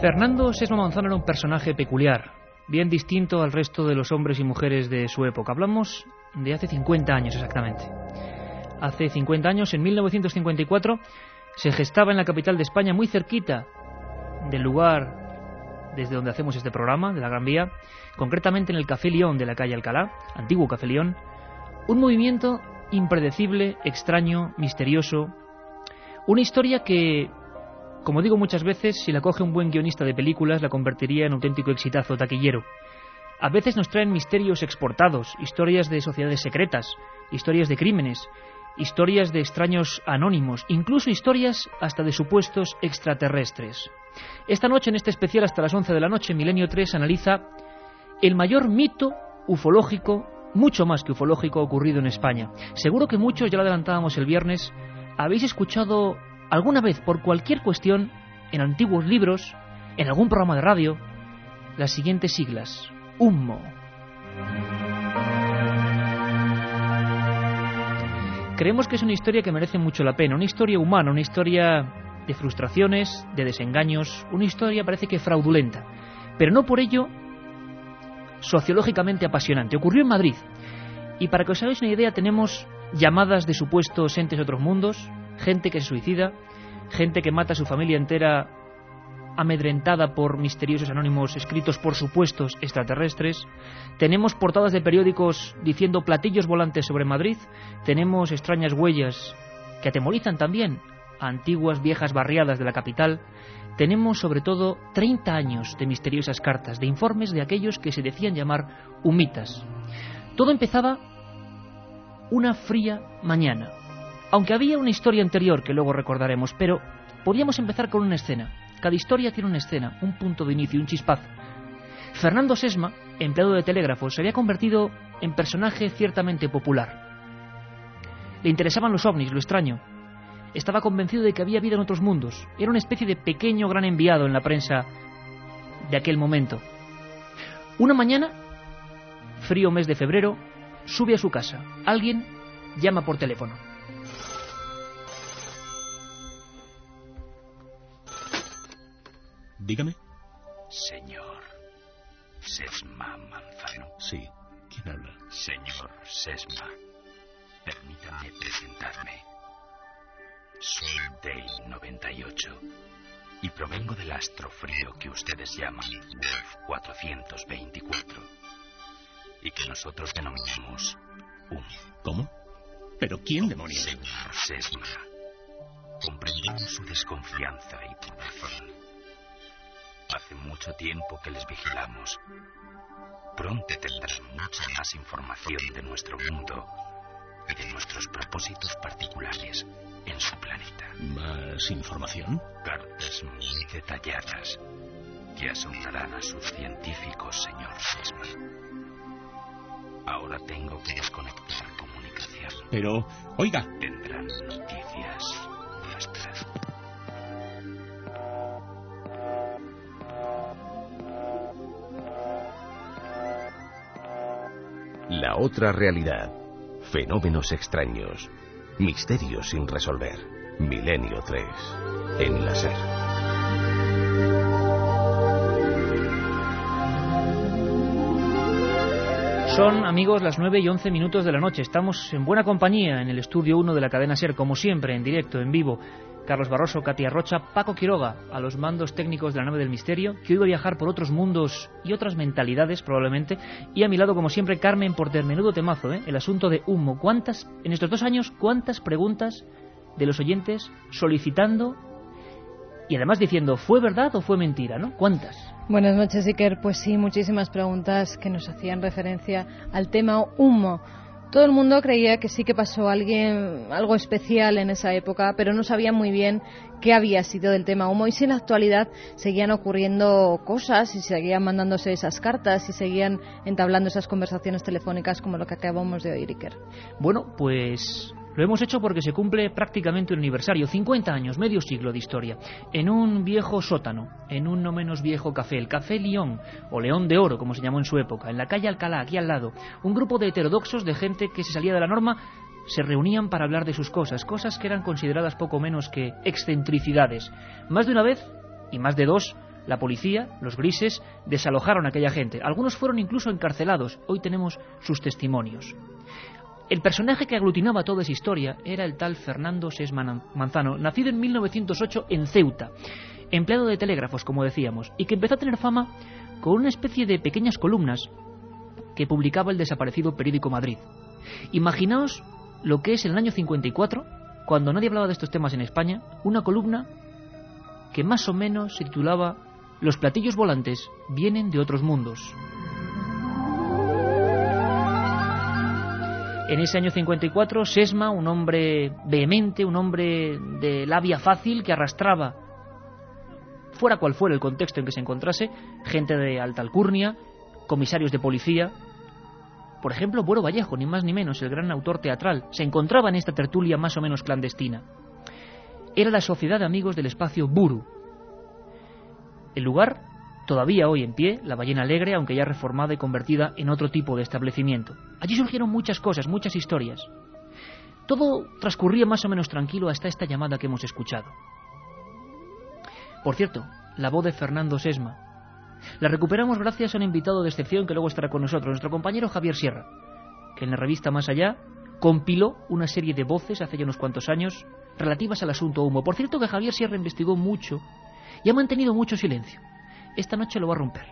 Fernando Sesma Manzano era un personaje peculiar, bien distinto al resto de los hombres y mujeres de su época. Hablamos de hace 50 años exactamente. Hace 50 años, en 1954, se gestaba en la capital de España, muy cerquita del lugar desde donde hacemos este programa, de la Gran Vía, concretamente en el Café León de la calle Alcalá, antiguo Café León, un movimiento impredecible, extraño, misterioso, una historia que como digo muchas veces, si la coge un buen guionista de películas, la convertiría en auténtico exitazo taquillero. A veces nos traen misterios exportados, historias de sociedades secretas, historias de crímenes, historias de extraños anónimos, incluso historias hasta de supuestos extraterrestres. Esta noche, en este especial hasta las 11 de la noche, Milenio 3 analiza el mayor mito ufológico, mucho más que ufológico, ocurrido en España. Seguro que muchos, ya lo adelantábamos el viernes, habéis escuchado alguna vez por cualquier cuestión, en antiguos libros, en algún programa de radio, las siguientes siglas. Humo. Creemos que es una historia que merece mucho la pena, una historia humana, una historia de frustraciones, de desengaños, una historia parece que fraudulenta, pero no por ello sociológicamente apasionante. Ocurrió en Madrid. Y para que os hagáis una idea, tenemos llamadas de supuestos entes de otros mundos, gente que se suicida, gente que mata a su familia entera amedrentada por misteriosos anónimos escritos por supuestos extraterrestres. Tenemos portadas de periódicos diciendo platillos volantes sobre Madrid. Tenemos extrañas huellas que atemorizan también a antiguas viejas barriadas de la capital. Tenemos sobre todo 30 años de misteriosas cartas, de informes de aquellos que se decían llamar humitas. Todo empezaba una fría mañana, aunque había una historia anterior que luego recordaremos, pero podíamos empezar con una escena. Cada historia tiene una escena, un punto de inicio, un chispazo. Fernando Sesma, empleado de telégrafos, se había convertido en personaje ciertamente popular. Le interesaban los ovnis, lo extraño. Estaba convencido de que había vida en otros mundos. Era una especie de pequeño gran enviado en la prensa de aquel momento. Una mañana, frío mes de febrero, sube a su casa. Alguien llama por teléfono. Dígame. Señor Sesma Manzano. Sí. ¿Quién habla? Señor Sesma, permítame presentarme. Soy Dale 98 y provengo del astro frío que ustedes llaman Wolf 424 y que nosotros denominamos Humo. ¿Cómo? ¿Pero quién demonios? Señor Sesma, comprendemos su desconfianza y por razón. Hace mucho tiempo que les vigilamos. Pronto tendrán mucha más información de nuestro mundo y de nuestros propósitos particulares en su planeta. ¿Más información? Cartas muy detalladas que asombrarán a sus científicos, señor Sesma. Ahora tengo que desconectar comunicación. Pero, oiga. Tendrán noticias nuestras. La otra realidad. Fenómenos extraños. Misterios sin resolver. Milenio 3. En Son, amigos, las 9 y 11 minutos de la noche. Estamos en buena compañía en el estudio 1 de la cadena SER, como siempre, en directo, en vivo. Carlos Barroso, Katia Rocha, Paco Quiroga, a los mandos técnicos de la nave del misterio, que hoy a viajar por otros mundos y otras mentalidades, probablemente. Y a mi lado, como siempre, Carmen Porter. Menudo temazo, ¿eh? El asunto de humo. ¿Cuántas, en estos dos años, cuántas preguntas de los oyentes solicitando y además diciendo, ¿fue verdad o fue mentira, no? ¿Cuántas? Buenas noches, Iker. Pues sí, muchísimas preguntas que nos hacían referencia al tema humo. Todo el mundo creía que sí que pasó alguien, algo especial en esa época, pero no sabía muy bien qué había sido del tema humo y si en la actualidad seguían ocurriendo cosas y seguían mandándose esas cartas y seguían entablando esas conversaciones telefónicas como lo que acabamos de oír, Iker. Bueno, pues lo hemos hecho porque se cumple prácticamente un aniversario, 50 años, medio siglo de historia, en un viejo sótano, en un no menos viejo café, el Café León, o León de Oro, como se llamó en su época, en la calle Alcalá, aquí al lado. Un grupo de heterodoxos, de gente que se salía de la norma, se reunían para hablar de sus cosas, cosas que eran consideradas poco menos que excentricidades. Más de una vez, y más de dos, la policía, los grises, desalojaron a aquella gente. Algunos fueron incluso encarcelados. Hoy tenemos sus testimonios. El personaje que aglutinaba toda esa historia era el tal Fernando Sesman Manzano, nacido en 1908 en Ceuta, empleado de telégrafos, como decíamos, y que empezó a tener fama con una especie de pequeñas columnas que publicaba el desaparecido periódico Madrid. Imaginaos lo que es en el año 54, cuando nadie hablaba de estos temas en España, una columna que más o menos se titulaba Los platillos volantes vienen de otros mundos. En ese año 54, Sesma, un hombre vehemente, un hombre de labia fácil que arrastraba, fuera cual fuera el contexto en que se encontrase, gente de alta alcurnia, comisarios de policía. Por ejemplo, Buero Vallejo, ni más ni menos, el gran autor teatral, se encontraba en esta tertulia más o menos clandestina. Era la Sociedad de Amigos del Espacio Buru. El lugar todavía hoy en pie, la ballena alegre, aunque ya reformada y convertida en otro tipo de establecimiento. Allí surgieron muchas cosas, muchas historias. Todo transcurría más o menos tranquilo hasta esta llamada que hemos escuchado. Por cierto, la voz de Fernando Sesma. La recuperamos gracias a un invitado de excepción que luego estará con nosotros, nuestro compañero Javier Sierra, que en la revista Más Allá compiló una serie de voces hace ya unos cuantos años relativas al asunto humo. Por cierto que Javier Sierra investigó mucho y ha mantenido mucho silencio esta noche lo va a romper.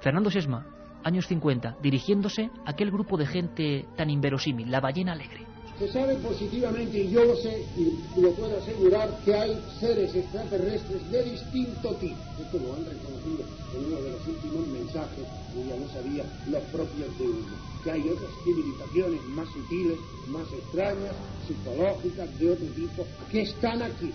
Fernando Sesma, años 50, dirigiéndose a aquel grupo de gente tan inverosímil, la ballena alegre. Se sabe positivamente, y yo lo sé y lo puedo asegurar, que hay seres extraterrestres de distinto tipo. Esto lo han reconocido en uno de los últimos mensajes, que ya lo sabía, los propios de uno. Que hay otras civilizaciones más sutiles, más extrañas, psicológicas, de otro tipo, que están aquí.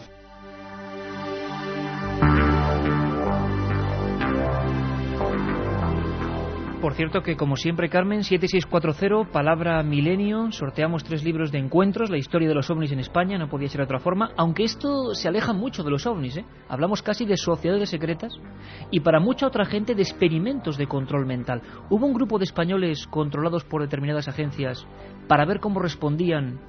Por cierto que, como siempre, Carmen, 7640, palabra milenio, sorteamos tres libros de encuentros, la historia de los ovnis en España, no podía ser de otra forma, aunque esto se aleja mucho de los ovnis, ¿eh? Hablamos casi de sociedades secretas y para mucha otra gente de experimentos de control mental. Hubo un grupo de españoles controlados por determinadas agencias para ver cómo respondían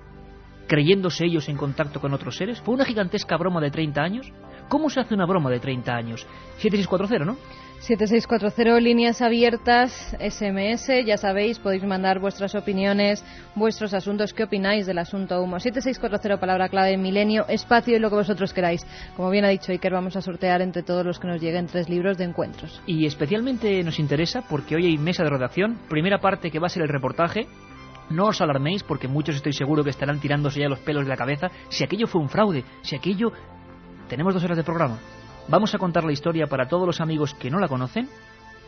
creyéndose ellos en contacto con otros seres. Fue una gigantesca broma de 30 años. ¿Cómo se hace una broma de 30 años? 7640, ¿no? 7640, líneas abiertas, SMS, ya sabéis, podéis mandar vuestras opiniones, vuestros asuntos, qué opináis del asunto humo. 7640, palabra clave, milenio, espacio y lo que vosotros queráis. Como bien ha dicho Iker, vamos a sortear entre todos los que nos lleguen tres libros de encuentros. Y especialmente nos interesa porque hoy hay mesa de redacción, primera parte que va a ser el reportaje, no os alarméis porque muchos estoy seguro que estarán tirándose ya los pelos de la cabeza si aquello fue un fraude, si aquello... Tenemos dos horas de programa. Vamos a contar la historia para todos los amigos que no la conocen.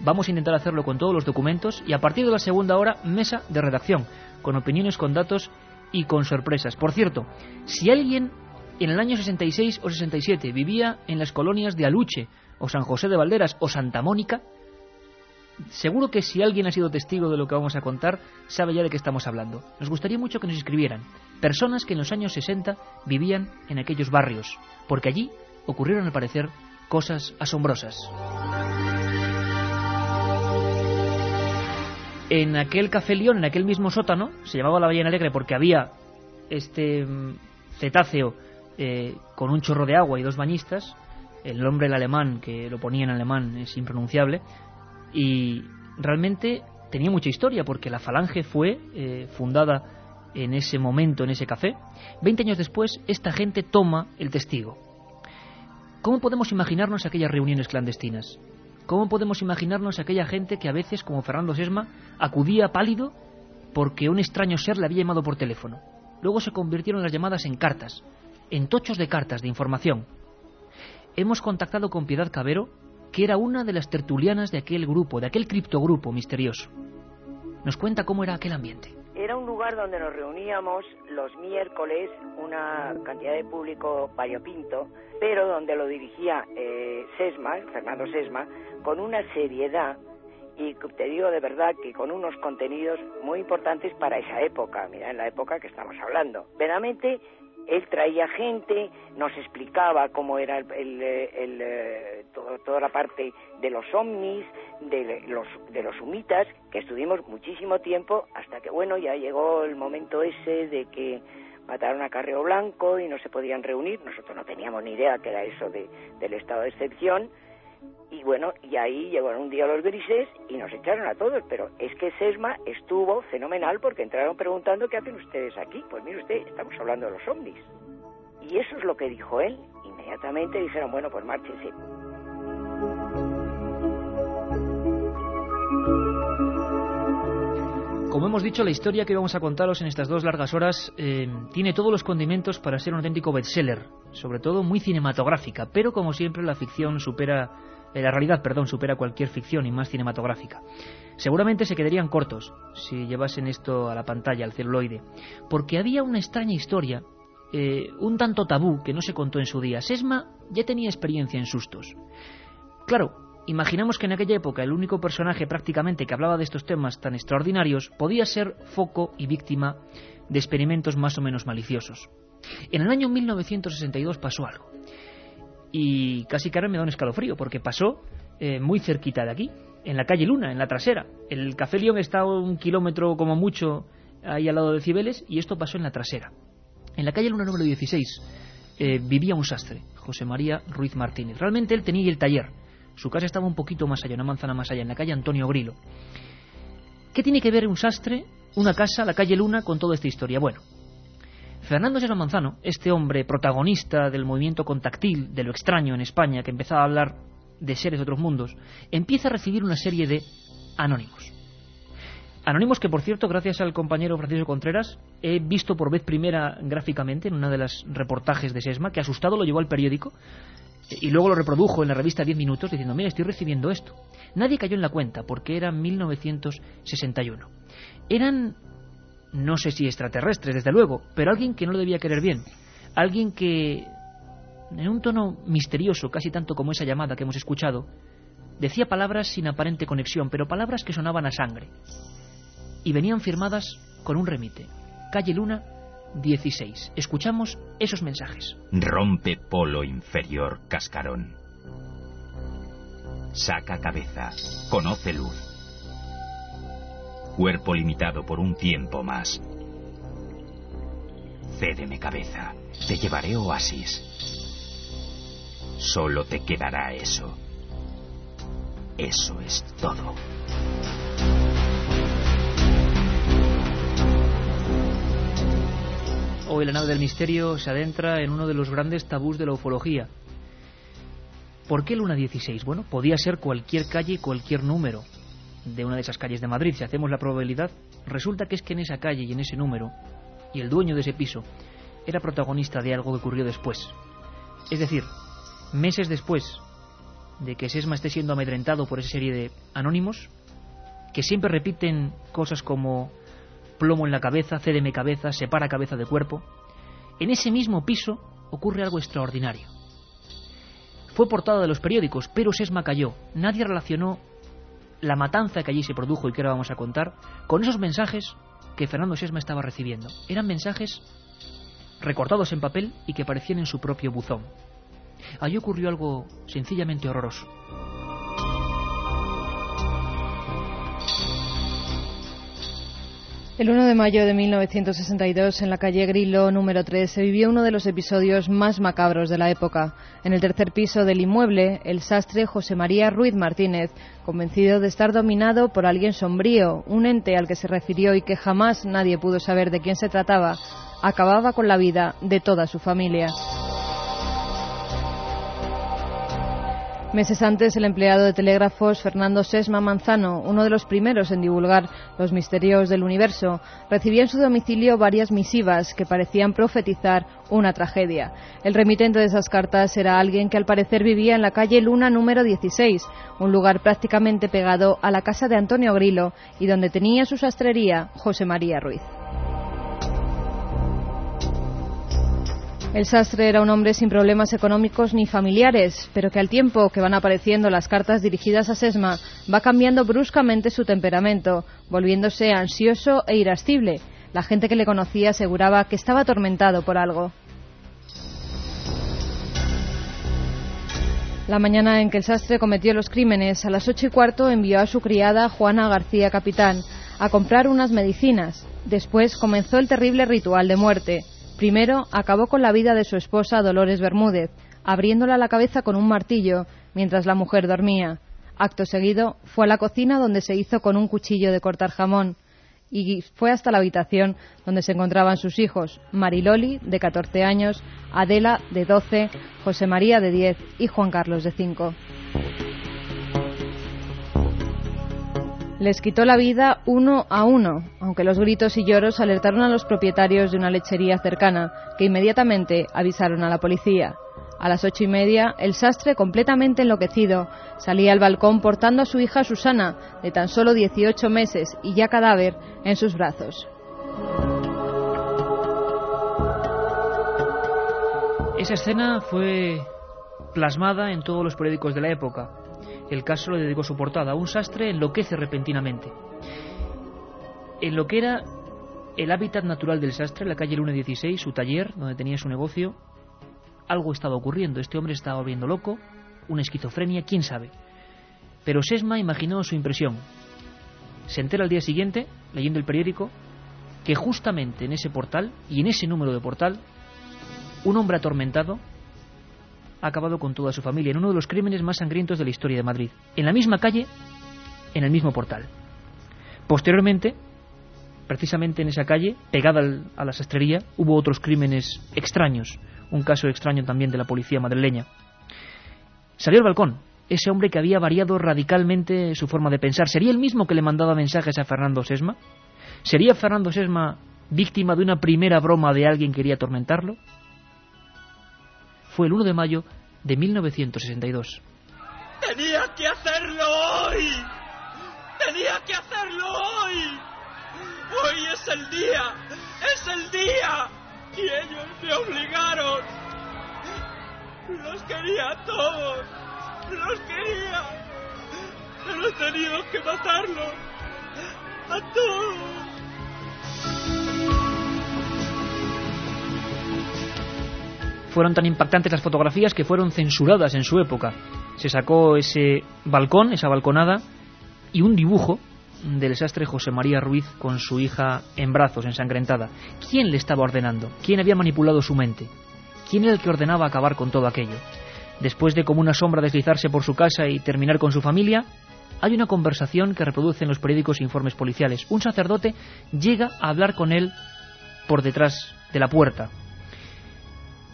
Vamos a intentar hacerlo con todos los documentos y a partir de la segunda hora, mesa de redacción, con opiniones, con datos y con sorpresas. Por cierto, si alguien en el año 66 o 67 vivía en las colonias de Aluche o San José de Valderas o Santa Mónica, seguro que si alguien ha sido testigo de lo que vamos a contar, sabe ya de qué estamos hablando. Nos gustaría mucho que nos escribieran personas que en los años 60 vivían en aquellos barrios, porque allí ocurrieron al parecer cosas asombrosas. En aquel Café León, en aquel mismo sótano, se llamaba la Ballena Alegre porque había este mm, cetáceo eh, con un chorro de agua y dos bañistas. El nombre el alemán, que lo ponía en alemán, es impronunciable. Y realmente tenía mucha historia porque la Falange fue eh, fundada en ese momento, en ese café. Veinte años después, esta gente toma el testigo. ¿Cómo podemos imaginarnos aquellas reuniones clandestinas? ¿Cómo podemos imaginarnos aquella gente que a veces, como Fernando Sesma, acudía pálido porque un extraño ser le había llamado por teléfono? Luego se convirtieron las llamadas en cartas, en tochos de cartas de información. Hemos contactado con Piedad Cabero, que era una de las tertulianas de aquel grupo, de aquel criptogrupo misterioso. Nos cuenta cómo era aquel ambiente. Era un lugar donde nos reuníamos los miércoles, una cantidad de público variopinto, pero donde lo dirigía eh, Sesma, Fernando Sesma, con una seriedad y te digo de verdad que con unos contenidos muy importantes para esa época, mira, en la época que estamos hablando. Verdaderamente él traía gente, nos explicaba cómo era el, eh, toda la parte de los ovnis, de los, de los humitas, que estuvimos muchísimo tiempo hasta que, bueno, ya llegó el momento ese de que mataron a Carreo Blanco y no se podían reunir. Nosotros no teníamos ni idea que era eso de, del estado de excepción y bueno, y ahí llegaron un día los grises y nos echaron a todos, pero es que Sesma estuvo fenomenal porque entraron preguntando qué hacen ustedes aquí. Pues mire usted, estamos hablando de los ovnis. Y eso es lo que dijo él. Inmediatamente dijeron, bueno, pues márchense. Como hemos dicho, la historia que vamos a contaros en estas dos largas horas eh, tiene todos los condimentos para ser un auténtico bestseller, sobre todo muy cinematográfica, pero como siempre la ficción supera la realidad, perdón, supera cualquier ficción y más cinematográfica. Seguramente se quedarían cortos si llevasen esto a la pantalla, al celuloide, porque había una extraña historia, eh, un tanto tabú que no se contó en su día. Sesma ya tenía experiencia en sustos. Claro, imaginamos que en aquella época el único personaje prácticamente que hablaba de estos temas tan extraordinarios podía ser foco y víctima de experimentos más o menos maliciosos. En el año 1962 pasó algo y casi que ahora me da un escalofrío porque pasó eh, muy cerquita de aquí, en la calle Luna, en la trasera. El Café León está un kilómetro como mucho ahí al lado de Cibeles y esto pasó en la trasera. En la calle Luna número 16 eh, vivía un sastre, José María Ruiz Martínez. Realmente él tenía el taller. Su casa estaba un poquito más allá, una manzana más allá, en la calle Antonio Grilo. ¿Qué tiene que ver un sastre, una casa, la calle Luna con toda esta historia? Bueno, Fernando Serra Manzano, este hombre protagonista del movimiento contactil, de lo extraño en España, que empezaba a hablar de seres de otros mundos, empieza a recibir una serie de anónimos. Anónimos que, por cierto, gracias al compañero Francisco Contreras, he visto por vez primera gráficamente en una de las reportajes de Sesma, que asustado lo llevó al periódico y luego lo reprodujo en la revista 10 minutos diciendo, mira, estoy recibiendo esto. Nadie cayó en la cuenta porque era 1961. Eran no sé si extraterrestres, desde luego, pero alguien que no lo debía querer bien. Alguien que, en un tono misterioso, casi tanto como esa llamada que hemos escuchado, decía palabras sin aparente conexión, pero palabras que sonaban a sangre. Y venían firmadas con un remite. Calle Luna, 16. Escuchamos esos mensajes. Rompe polo inferior, cascarón. Saca cabeza. Conoce luz cuerpo limitado por un tiempo más. Cédeme cabeza, te llevaré oasis. Solo te quedará eso. Eso es todo. Hoy la nave del misterio se adentra en uno de los grandes tabús de la ufología. ¿Por qué Luna 16? Bueno, podía ser cualquier calle, cualquier número de una de esas calles de Madrid, si hacemos la probabilidad, resulta que es que en esa calle y en ese número, y el dueño de ese piso, era protagonista de algo que ocurrió después. Es decir, meses después de que Sesma esté siendo amedrentado por esa serie de anónimos, que siempre repiten cosas como plomo en la cabeza, cédeme cabeza, separa cabeza de cuerpo, en ese mismo piso ocurre algo extraordinario. Fue portada de los periódicos, pero Sesma cayó. Nadie relacionó la matanza que allí se produjo y que ahora vamos a contar, con esos mensajes que Fernando Sesma estaba recibiendo. Eran mensajes recortados en papel y que aparecían en su propio buzón. Allí ocurrió algo sencillamente horroroso. El 1 de mayo de 1962, en la calle Grillo número 3, se vivió uno de los episodios más macabros de la época. En el tercer piso del inmueble, el sastre José María Ruiz Martínez, convencido de estar dominado por alguien sombrío, un ente al que se refirió y que jamás nadie pudo saber de quién se trataba, acababa con la vida de toda su familia. Meses antes, el empleado de telégrafos Fernando Sesma Manzano, uno de los primeros en divulgar los misterios del universo, recibía en su domicilio varias misivas que parecían profetizar una tragedia. El remitente de esas cartas era alguien que al parecer vivía en la calle Luna número 16, un lugar prácticamente pegado a la casa de Antonio Grilo y donde tenía su sastrería José María Ruiz. El sastre era un hombre sin problemas económicos ni familiares, pero que al tiempo que van apareciendo las cartas dirigidas a Sesma, va cambiando bruscamente su temperamento, volviéndose ansioso e irascible. La gente que le conocía aseguraba que estaba atormentado por algo. La mañana en que el sastre cometió los crímenes, a las ocho y cuarto envió a su criada Juana García Capitán a comprar unas medicinas. Después comenzó el terrible ritual de muerte. Primero acabó con la vida de su esposa Dolores Bermúdez, abriéndola la cabeza con un martillo mientras la mujer dormía. Acto seguido fue a la cocina donde se hizo con un cuchillo de cortar jamón y fue hasta la habitación donde se encontraban sus hijos, Mariloli, de 14 años, Adela, de 12, José María, de 10 y Juan Carlos, de 5. Les quitó la vida uno a uno, aunque los gritos y lloros alertaron a los propietarios de una lechería cercana, que inmediatamente avisaron a la policía. A las ocho y media, el sastre, completamente enloquecido, salía al balcón portando a su hija Susana, de tan solo 18 meses y ya cadáver, en sus brazos. Esa escena fue plasmada en todos los periódicos de la época. El caso lo dedicó su portada. Un sastre enloquece repentinamente. En lo que era el hábitat natural del sastre, la calle Luna 16, su taller, donde tenía su negocio, algo estaba ocurriendo. Este hombre estaba volviendo loco, una esquizofrenia, quién sabe. Pero Sesma imaginó su impresión. Se entera al día siguiente, leyendo el periódico, que justamente en ese portal y en ese número de portal, un hombre atormentado ha acabado con toda su familia en uno de los crímenes más sangrientos de la historia de Madrid. En la misma calle, en el mismo portal. Posteriormente, precisamente en esa calle, pegada a la sastrería, hubo otros crímenes extraños. Un caso extraño también de la policía madrileña. Salió al balcón. Ese hombre que había variado radicalmente su forma de pensar. ¿Sería el mismo que le mandaba mensajes a Fernando Sesma? ¿Sería Fernando Sesma víctima de una primera broma de alguien que quería atormentarlo? Fue el 1 de mayo de 1962. Tenía que hacerlo hoy. Tenía que hacerlo hoy. Hoy es el día. Es el día. Y ellos me obligaron. Los quería a todos. Los quería. Pero he tenido que matarlos. A todos. Fueron tan impactantes las fotografías que fueron censuradas en su época. Se sacó ese balcón, esa balconada, y un dibujo del desastre José María Ruiz con su hija en brazos, ensangrentada. ¿Quién le estaba ordenando? ¿Quién había manipulado su mente? ¿Quién era el que ordenaba acabar con todo aquello? Después de como una sombra deslizarse por su casa y terminar con su familia, hay una conversación que reproducen los periódicos e informes policiales. Un sacerdote llega a hablar con él por detrás de la puerta.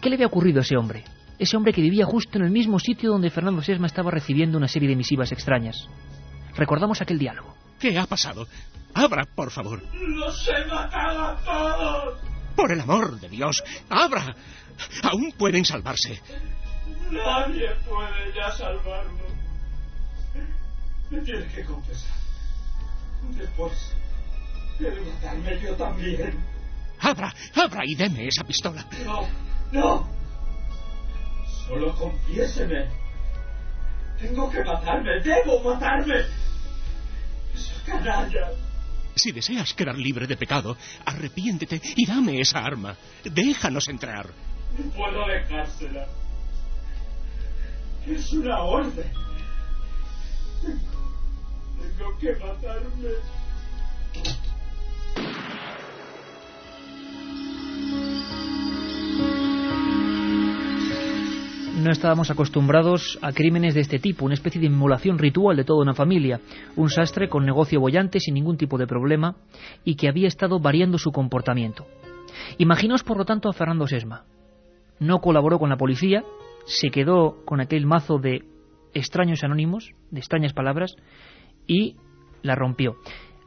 ¿Qué le había ocurrido a ese hombre? Ese hombre que vivía justo en el mismo sitio donde Fernando Sesma estaba recibiendo una serie de misivas extrañas. Recordamos aquel diálogo. ¿Qué ha pasado? Abra, por favor. ¡Los he matado a todos! Por el amor de Dios, abra. Aún pueden salvarse. Nadie puede ya salvarlo. Me tiene que confesar. Después, debe matarme yo también. Abra, abra y deme esa pistola. No, no. Solo confiéseme. Tengo que matarme, debo matarme. canalla. Si deseas quedar libre de pecado, arrepiéntete y dame esa arma. Déjanos entrar. No puedo dejársela. Es una orden. Tengo, tengo que matarme. No estábamos acostumbrados a crímenes de este tipo, una especie de inmolación ritual de toda una familia, un sastre con negocio bollante sin ningún tipo de problema y que había estado variando su comportamiento. Imaginaos, por lo tanto, a Fernando Sesma. No colaboró con la policía, se quedó con aquel mazo de extraños anónimos, de extrañas palabras, y la rompió.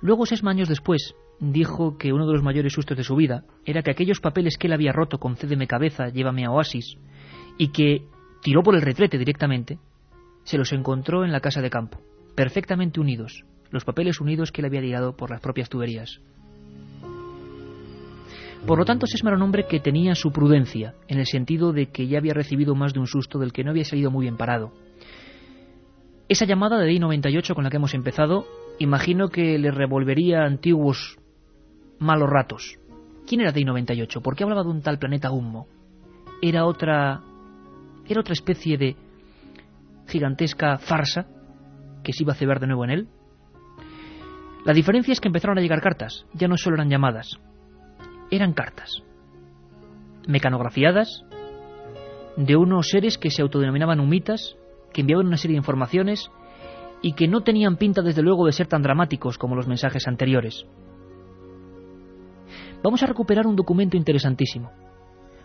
Luego, seis años después, dijo que uno de los mayores sustos de su vida era que aquellos papeles que él había roto con Cédeme cabeza, llévame a Oasis, y que tiró por el retrete directamente, se los encontró en la casa de campo, perfectamente unidos, los papeles unidos que él había tirado por las propias tuberías. Por lo tanto, Sesma era un hombre que tenía su prudencia, en el sentido de que ya había recibido más de un susto del que no había salido muy bien parado. Esa llamada de I-98 con la que hemos empezado, imagino que le revolvería antiguos malos ratos. ¿Quién era DI-98? ¿Por qué hablaba de un tal planeta Humo? ¿Era otra era otra especie de gigantesca farsa que se iba a cebar de nuevo en él. La diferencia es que empezaron a llegar cartas, ya no solo eran llamadas, eran cartas, mecanografiadas, de unos seres que se autodenominaban humitas, que enviaban una serie de informaciones y que no tenían pinta desde luego de ser tan dramáticos como los mensajes anteriores. Vamos a recuperar un documento interesantísimo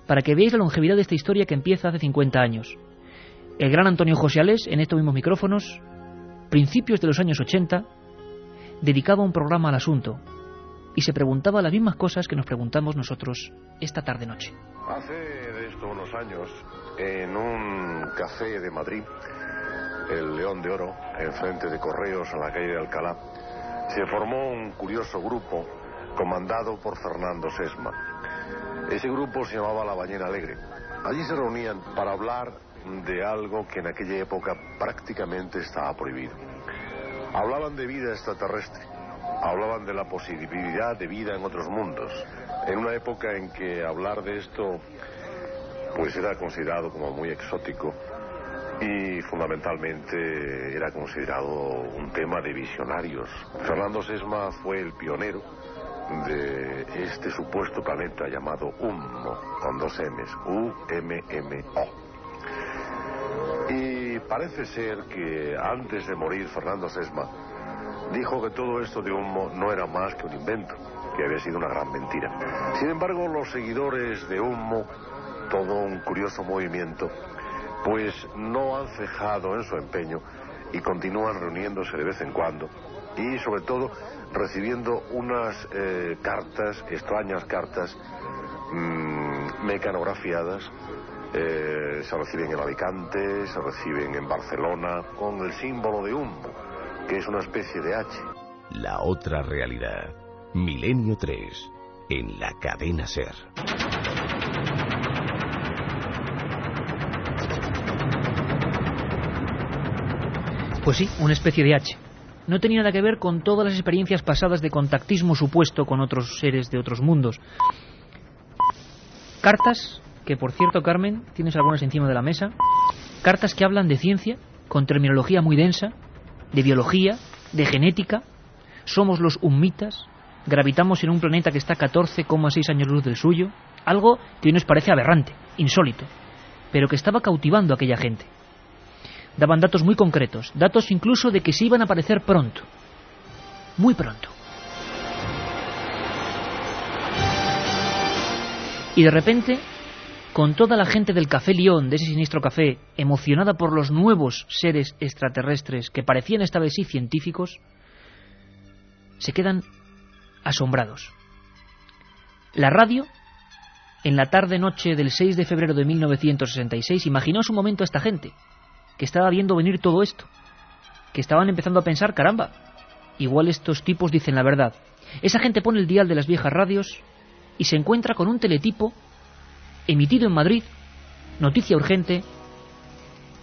para que veáis la longevidad de esta historia que empieza hace 50 años. El gran Antonio José Alés, en estos mismos micrófonos, principios de los años 80, dedicaba un programa al asunto y se preguntaba las mismas cosas que nos preguntamos nosotros esta tarde-noche. Hace de esto unos años, en un café de Madrid, el León de Oro, enfrente de Correos, en la calle de Alcalá, se formó un curioso grupo comandado por Fernando Sesma ese grupo se llamaba La Bañera Alegre. Allí se reunían para hablar de algo que en aquella época prácticamente estaba prohibido. Hablaban de vida extraterrestre, hablaban de la posibilidad de vida en otros mundos, en una época en que hablar de esto pues era considerado como muy exótico y fundamentalmente era considerado un tema de visionarios. Fernando Sesma fue el pionero de este supuesto planeta llamado Ummo, con dos M's, U-M-M-O. Y parece ser que antes de morir Fernando Sesma dijo que todo esto de Ummo no era más que un invento, que había sido una gran mentira. Sin embargo, los seguidores de Ummo, todo un curioso movimiento, pues no han cejado en su empeño y continúan reuniéndose de vez en cuando y sobre todo recibiendo unas eh, cartas, extrañas cartas, mmm, mecanografiadas. Eh, se reciben en Alicante, se reciben en Barcelona, con el símbolo de humo, que es una especie de H. La otra realidad. Milenio 3. En la cadena Ser. Pues sí, una especie de H no tenía nada que ver con todas las experiencias pasadas de contactismo supuesto con otros seres de otros mundos. Cartas, que por cierto, Carmen, tienes algunas encima de la mesa, cartas que hablan de ciencia, con terminología muy densa, de biología, de genética, somos los ummitas, gravitamos en un planeta que está a 14,6 años luz del suyo, algo que hoy nos parece aberrante, insólito, pero que estaba cautivando a aquella gente daban datos muy concretos, datos incluso de que se iban a aparecer pronto, muy pronto. Y de repente, con toda la gente del Café León, de ese siniestro café, emocionada por los nuevos seres extraterrestres que parecían esta vez sí científicos, se quedan asombrados. La radio, en la tarde-noche del 6 de febrero de 1966, imaginó su momento a esta gente, que estaba viendo venir todo esto, que estaban empezando a pensar, caramba, igual estos tipos dicen la verdad. Esa gente pone el dial de las viejas radios y se encuentra con un teletipo emitido en Madrid, noticia urgente,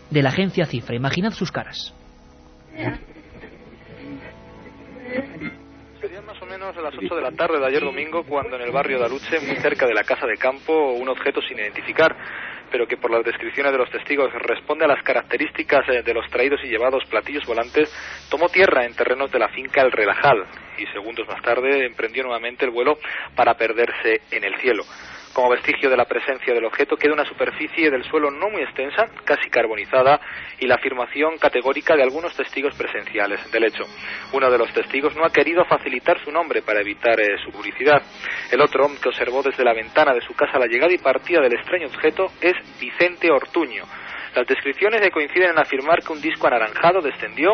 de la agencia Cifra. Imaginad sus caras. menos a las 8 de la tarde de ayer domingo, cuando en el barrio de Aluche, muy cerca de la casa de campo, un objeto sin identificar, pero que por las descripciones de los testigos responde a las características eh, de los traídos y llevados platillos volantes, tomó tierra en terrenos de la finca El Relajal y segundos más tarde emprendió nuevamente el vuelo para perderse en el cielo. Como vestigio de la presencia del objeto queda una superficie del suelo no muy extensa, casi carbonizada, y la afirmación categórica de algunos testigos presenciales del hecho. Uno de los testigos no ha querido facilitar su nombre para evitar eh, su publicidad. El otro, que observó desde la ventana de su casa la llegada y partida del extraño objeto, es Vicente Ortuño. Las descripciones coinciden en afirmar que un disco anaranjado descendió,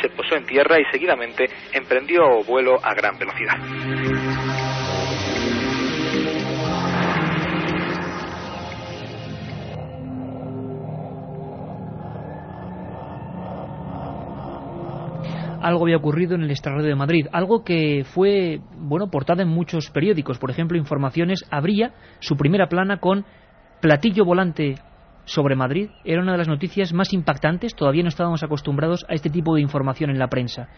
se posó en tierra y seguidamente emprendió vuelo a gran velocidad. Algo había ocurrido en el extrarradio de Madrid, algo que fue, bueno, portada en muchos periódicos. Por ejemplo, Informaciones abría su primera plana con platillo volante sobre Madrid. Era una de las noticias más impactantes, todavía no estábamos acostumbrados a este tipo de información en la prensa.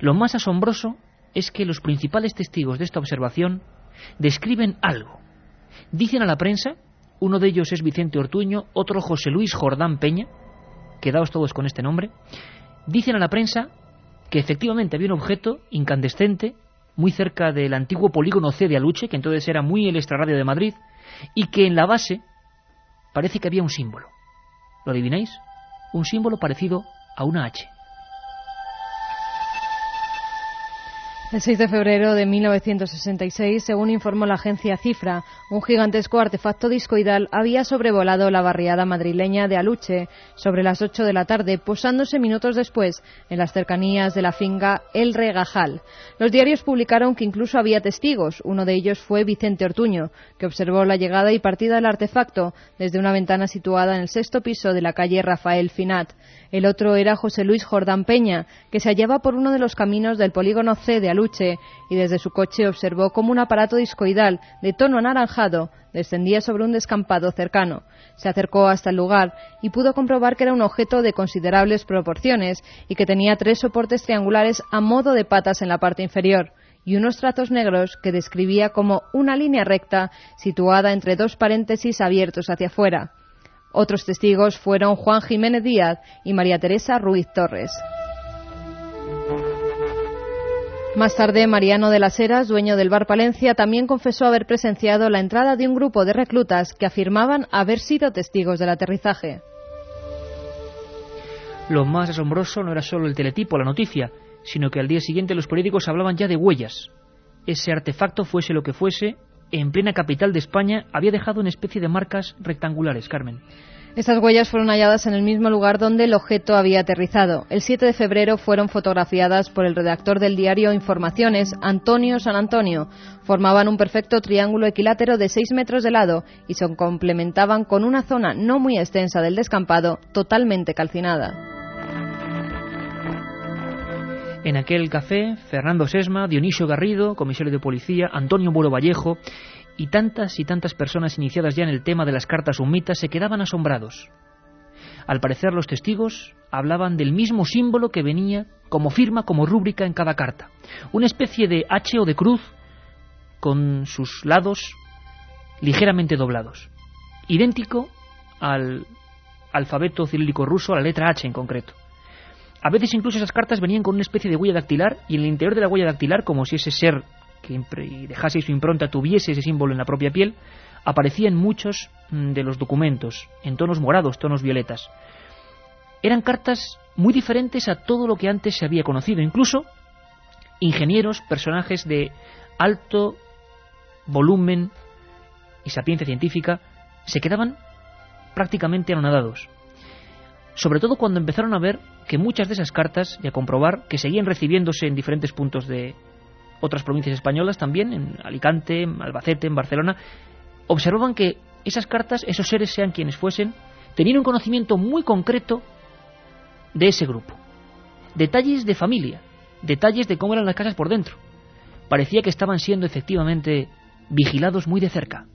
Lo más asombroso es que los principales testigos de esta observación describen algo. Dicen a la prensa, uno de ellos es Vicente Ortuño, otro José Luis Jordán Peña, quedaos todos con este nombre, dicen a la prensa que efectivamente había un objeto incandescente muy cerca del antiguo polígono C de Aluche, que entonces era muy el extrarradio de Madrid, y que en la base parece que había un símbolo. ¿Lo adivináis? Un símbolo parecido a una H. El 6 de febrero de 1966, según informó la agencia Cifra, un gigantesco artefacto discoidal había sobrevolado la barriada madrileña de Aluche sobre las 8 de la tarde, posándose minutos después en las cercanías de la finca El Regajal. Los diarios publicaron que incluso había testigos. Uno de ellos fue Vicente Ortuño, que observó la llegada y partida del artefacto desde una ventana situada en el sexto piso de la calle Rafael Finat. El otro era José Luis Jordán Peña, que se hallaba por uno de los caminos del polígono C de Aluche y desde su coche observó cómo un aparato discoidal de tono anaranjado descendía sobre un descampado cercano. Se acercó hasta el lugar y pudo comprobar que era un objeto de considerables proporciones y que tenía tres soportes triangulares a modo de patas en la parte inferior y unos trazos negros que describía como una línea recta situada entre dos paréntesis abiertos hacia afuera. Otros testigos fueron Juan Jiménez Díaz y María Teresa Ruiz Torres. Más tarde, Mariano de las Heras, dueño del bar Palencia, también confesó haber presenciado la entrada de un grupo de reclutas que afirmaban haber sido testigos del aterrizaje. Lo más asombroso no era solo el teletipo, la noticia, sino que al día siguiente los políticos hablaban ya de huellas. Ese artefacto, fuese lo que fuese, en plena capital de España, había dejado una especie de marcas rectangulares, Carmen. Estas huellas fueron halladas en el mismo lugar donde el objeto había aterrizado. El 7 de febrero fueron fotografiadas por el redactor del diario Informaciones, Antonio San Antonio. Formaban un perfecto triángulo equilátero de 6 metros de lado y se complementaban con una zona no muy extensa del descampado, totalmente calcinada. En aquel café, Fernando Sesma, Dionisio Garrido, comisario de policía, Antonio Muro Vallejo y tantas y tantas personas iniciadas ya en el tema de las cartas humitas se quedaban asombrados. Al parecer los testigos hablaban del mismo símbolo que venía como firma, como rúbrica en cada carta. Una especie de H o de cruz con sus lados ligeramente doblados. Idéntico al alfabeto cirílico ruso, a la letra H en concreto. A veces incluso esas cartas venían con una especie de huella dactilar y en el interior de la huella dactilar, como si ese ser que dejase su impronta tuviese ese símbolo en la propia piel, aparecían muchos mm, de los documentos, en tonos morados, tonos violetas. Eran cartas muy diferentes a todo lo que antes se había conocido, incluso ingenieros, personajes de alto volumen y sapiencia científica, se quedaban prácticamente anonadados. Sobre todo cuando empezaron a ver que muchas de esas cartas, y a comprobar que seguían recibiéndose en diferentes puntos de otras provincias españolas también, en Alicante, en Albacete, en Barcelona, observaban que esas cartas, esos seres, sean quienes fuesen, tenían un conocimiento muy concreto de ese grupo. Detalles de familia, detalles de cómo eran las casas por dentro. Parecía que estaban siendo efectivamente vigilados muy de cerca.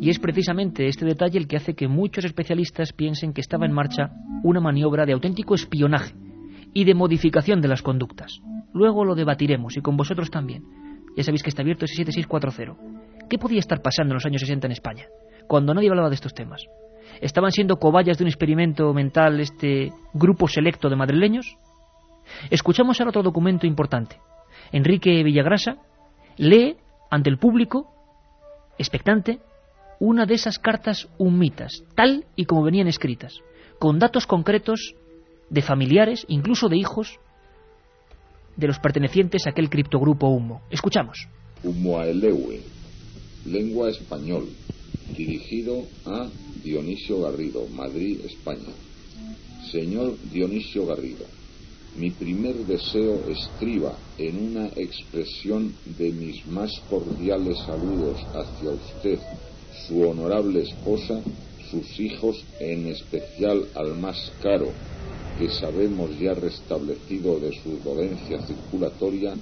Y es precisamente este detalle el que hace que muchos especialistas piensen que estaba en marcha una maniobra de auténtico espionaje y de modificación de las conductas. Luego lo debatiremos y con vosotros también. Ya sabéis que está abierto ese 7640. ¿Qué podía estar pasando en los años 60 en España, cuando nadie hablaba de estos temas? ¿Estaban siendo cobayas de un experimento mental este grupo selecto de madrileños? Escuchamos ahora otro documento importante. Enrique Villagrasa lee ante el público, expectante, una de esas cartas humitas, tal y como venían escritas, con datos concretos de familiares, incluso de hijos, de los pertenecientes a aquel criptogrupo Humo. Escuchamos. Humo lengua español, dirigido a Dionisio Garrido, Madrid, España. Señor Dionisio Garrido, mi primer deseo estriba en una expresión de mis más cordiales saludos hacia usted, su honorable esposa, sus hijos, en especial al más caro, que sabemos ya restablecido de su dolencia circulatoria,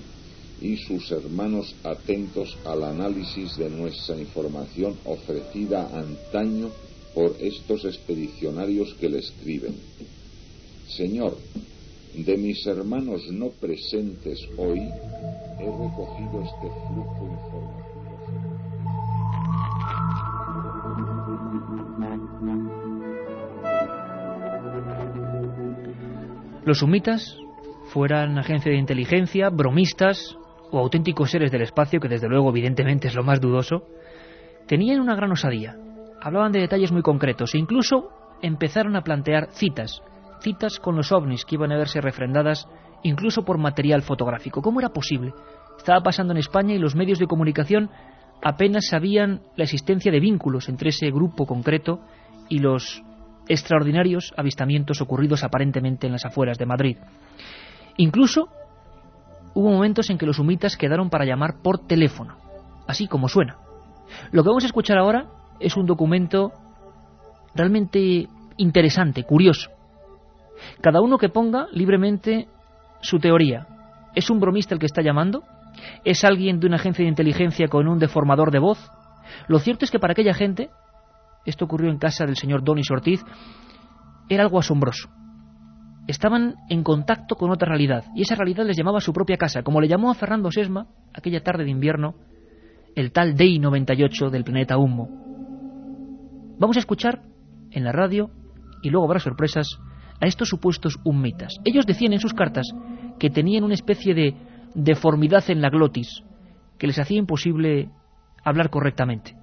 y sus hermanos atentos al análisis de nuestra información ofrecida antaño por estos expedicionarios que le escriben. Señor, de mis hermanos no presentes hoy, he recogido este flujo informativo. Los sumitas, fueran agencia de inteligencia, bromistas o auténticos seres del espacio, que desde luego evidentemente es lo más dudoso, tenían una gran osadía. Hablaban de detalles muy concretos e incluso empezaron a plantear citas, citas con los ovnis que iban a verse refrendadas incluso por material fotográfico. ¿Cómo era posible? Estaba pasando en España y los medios de comunicación apenas sabían la existencia de vínculos entre ese grupo concreto y los extraordinarios avistamientos ocurridos aparentemente en las afueras de Madrid. Incluso hubo momentos en que los humitas quedaron para llamar por teléfono, así como suena. Lo que vamos a escuchar ahora es un documento realmente interesante, curioso. Cada uno que ponga libremente su teoría. ¿Es un bromista el que está llamando? ¿Es alguien de una agencia de inteligencia con un deformador de voz? Lo cierto es que para aquella gente esto ocurrió en casa del señor Donis Ortiz, era algo asombroso. Estaban en contacto con otra realidad, y esa realidad les llamaba su propia casa, como le llamó a Fernando Sesma aquella tarde de invierno el tal Day 98 del planeta Humo. Vamos a escuchar en la radio, y luego habrá sorpresas, a estos supuestos humitas. Ellos decían en sus cartas que tenían una especie de deformidad en la glotis, que les hacía imposible hablar correctamente.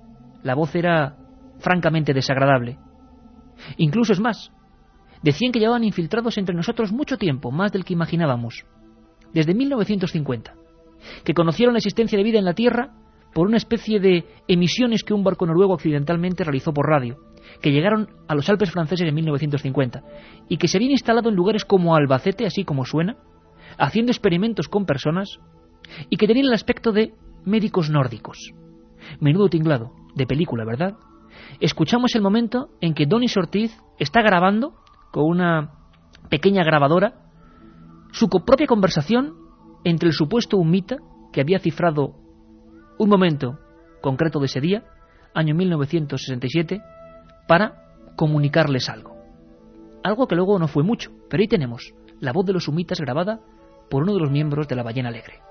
La voz era francamente desagradable. Incluso es más, decían que llevaban infiltrados entre nosotros mucho tiempo, más del que imaginábamos, desde 1950, que conocieron la existencia de vida en la Tierra por una especie de emisiones que un barco noruego accidentalmente realizó por radio, que llegaron a los Alpes franceses en 1950 y que se habían instalado en lugares como Albacete, así como suena, haciendo experimentos con personas y que tenían el aspecto de médicos nórdicos. Menudo tinglado, de película, ¿verdad? Escuchamos el momento en que Donis Ortiz está grabando con una pequeña grabadora su propia conversación entre el supuesto humita que había cifrado un momento concreto de ese día, año 1967, para comunicarles algo. Algo que luego no fue mucho, pero ahí tenemos la voz de los humitas grabada por uno de los miembros de la Ballena Alegre.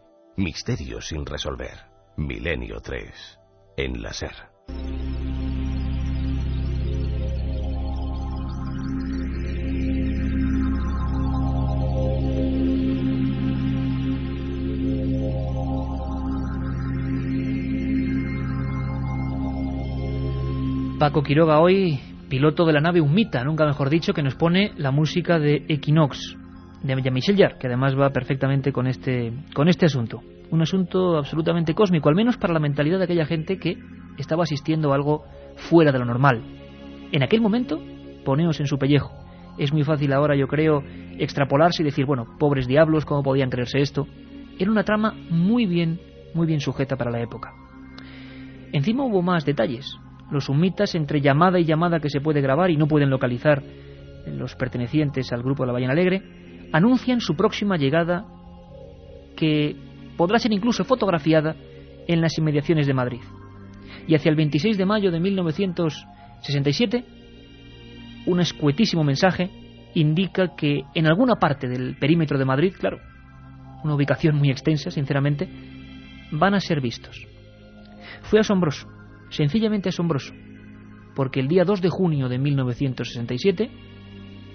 Misterios sin resolver. Milenio 3. En la Paco Quiroga hoy, piloto de la nave Humita, nunca mejor dicho, que nos pone la música de Equinox, de Jean-Michel que además va perfectamente con este, con este asunto. Un asunto absolutamente cósmico, al menos para la mentalidad de aquella gente que estaba asistiendo a algo fuera de lo normal. En aquel momento, poneos en su pellejo. Es muy fácil ahora, yo creo, extrapolarse y decir, bueno, pobres diablos, ¿cómo podían creerse esto? Era una trama muy bien, muy bien sujeta para la época. Encima hubo más detalles. Los sumitas, entre llamada y llamada que se puede grabar y no pueden localizar los pertenecientes al grupo de la Ballena Alegre, anuncian su próxima llegada que podrá ser incluso fotografiada en las inmediaciones de Madrid. Y hacia el 26 de mayo de 1967, un escuetísimo mensaje indica que en alguna parte del perímetro de Madrid, claro, una ubicación muy extensa, sinceramente, van a ser vistos. Fue asombroso, sencillamente asombroso, porque el día 2 de junio de 1967,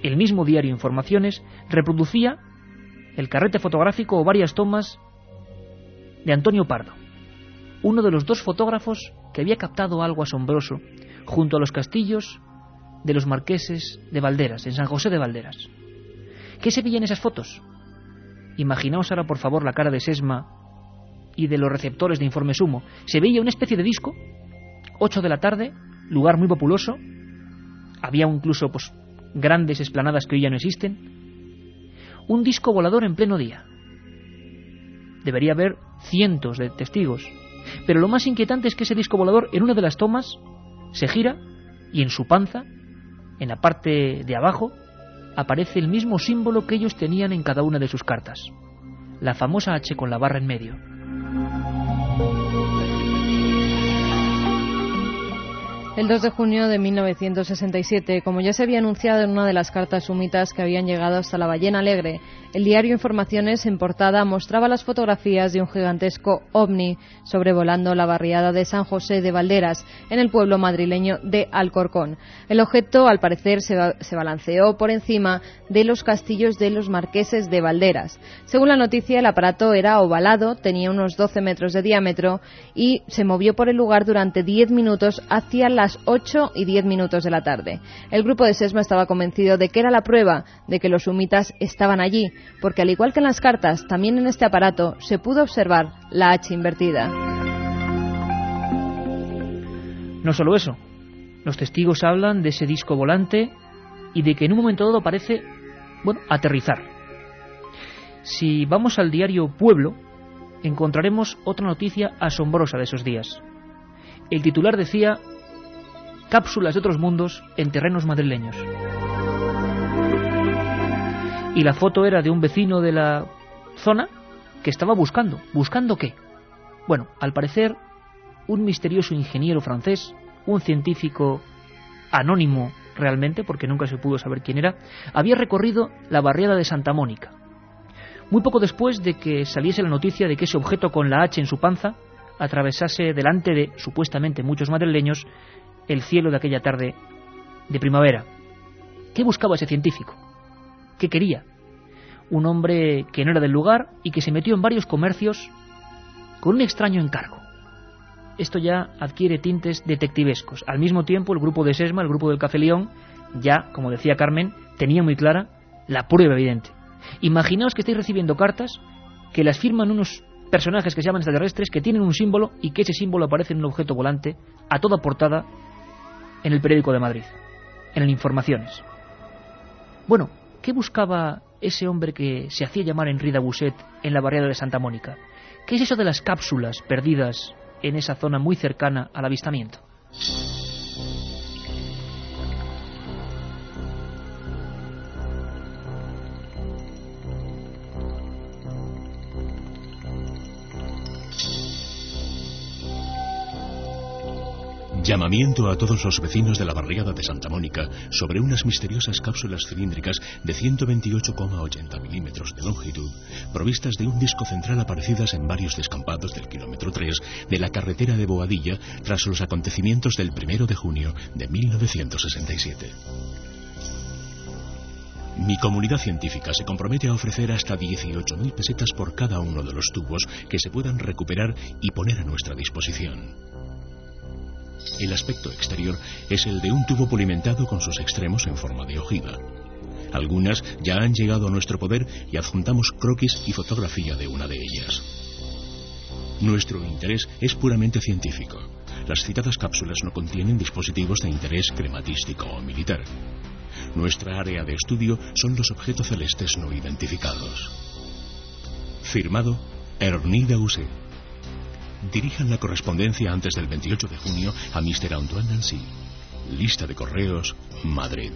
el mismo diario Informaciones reproducía el carrete fotográfico o varias tomas de Antonio Pardo, uno de los dos fotógrafos que había captado algo asombroso junto a los castillos de los marqueses de Valderas, en San José de Valderas. ¿Qué se veía en esas fotos? Imaginaos ahora, por favor, la cara de Sesma y de los receptores de Informe Sumo. Se veía una especie de disco, 8 de la tarde, lugar muy populoso. Había incluso pues, grandes esplanadas que hoy ya no existen. Un disco volador en pleno día. Debería haber cientos de testigos. Pero lo más inquietante es que ese disco volador, en una de las tomas, se gira y en su panza en la parte de abajo, aparece el mismo símbolo que ellos tenían en cada una de sus cartas, la famosa H con la barra en medio. El 2 de junio de 1967, como ya se había anunciado en una de las cartas sumitas que habían llegado hasta la ballena alegre, el diario Informaciones en portada mostraba las fotografías de un gigantesco ovni sobrevolando la barriada de San José de Valderas, en el pueblo madrileño de Alcorcón. El objeto, al parecer, se, balanceó por encima de los castillos de los marqueses de Valderas. Según la noticia, el aparato era ovalado, tenía unos 12 metros de diámetro y se movió por el lugar durante 10 minutos hacia la las 8 y 10 minutos de la tarde. El grupo de Sesma estaba convencido de que era la prueba de que los sumitas estaban allí, porque al igual que en las cartas, también en este aparato se pudo observar la H invertida. No solo eso, los testigos hablan de ese disco volante y de que en un momento dado parece, bueno, aterrizar. Si vamos al diario Pueblo, encontraremos otra noticia asombrosa de esos días. El titular decía cápsulas de otros mundos en terrenos madrileños. Y la foto era de un vecino de la zona que estaba buscando. ¿Buscando qué? Bueno, al parecer, un misterioso ingeniero francés, un científico anónimo realmente, porque nunca se pudo saber quién era, había recorrido la barriada de Santa Mónica. Muy poco después de que saliese la noticia de que ese objeto con la H en su panza atravesase delante de supuestamente muchos madrileños el cielo de aquella tarde de primavera. ¿Qué buscaba ese científico? ¿Qué quería? Un hombre que no era del lugar y que se metió en varios comercios con un extraño encargo. Esto ya adquiere tintes detectivescos. Al mismo tiempo, el grupo de Sesma, el grupo del Café León, ya, como decía Carmen, tenía muy clara la prueba evidente. Imaginaos que estáis recibiendo cartas que las firman unos personajes que se llaman extraterrestres, que tienen un símbolo y que ese símbolo aparece en un objeto volante a toda portada en el periódico de Madrid, en el Informaciones. Bueno, ¿qué buscaba ese hombre que se hacía llamar Henri Dabuset en la barriada de Santa Mónica? ¿Qué es eso de las cápsulas perdidas en esa zona muy cercana al avistamiento? Llamamiento a todos los vecinos de la barriada de Santa Mónica sobre unas misteriosas cápsulas cilíndricas de 128,80 milímetros de longitud, provistas de un disco central aparecidas en varios descampados del kilómetro 3 de la carretera de Boadilla tras los acontecimientos del 1 de junio de 1967. Mi comunidad científica se compromete a ofrecer hasta 18.000 pesetas por cada uno de los tubos que se puedan recuperar y poner a nuestra disposición. El aspecto exterior es el de un tubo polimentado con sus extremos en forma de ojiva. Algunas ya han llegado a nuestro poder y adjuntamos croquis y fotografía de una de ellas. Nuestro interés es puramente científico. Las citadas cápsulas no contienen dispositivos de interés crematístico o militar. Nuestra área de estudio son los objetos celestes no identificados. Firmado Ernida Use. Dirijan la correspondencia antes del 28 de junio a Mr. Antoine Nancy. Lista de correos, Madrid.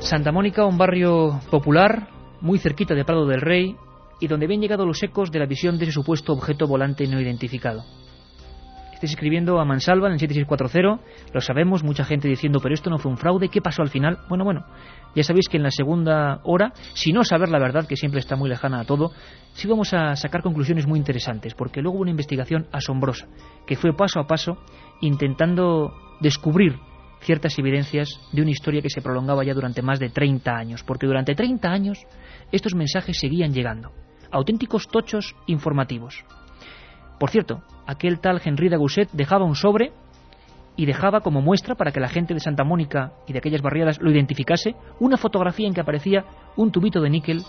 Santa Mónica, un barrio popular, muy cerquita de Prado del Rey, y donde habían llegado los ecos de la visión de ese supuesto objeto volante no identificado. Escribiendo a Mansalva en el 7640, lo sabemos, mucha gente diciendo, pero esto no fue un fraude, ¿qué pasó al final? Bueno, bueno, ya sabéis que en la segunda hora, si no saber la verdad, que siempre está muy lejana a todo, sí vamos a sacar conclusiones muy interesantes, porque luego hubo una investigación asombrosa, que fue paso a paso intentando descubrir ciertas evidencias de una historia que se prolongaba ya durante más de 30 años, porque durante 30 años estos mensajes seguían llegando, auténticos tochos informativos. Por cierto, aquel tal Henry Dagousset dejaba un sobre y dejaba como muestra para que la gente de Santa Mónica y de aquellas barriadas lo identificase una fotografía en que aparecía un tubito de níquel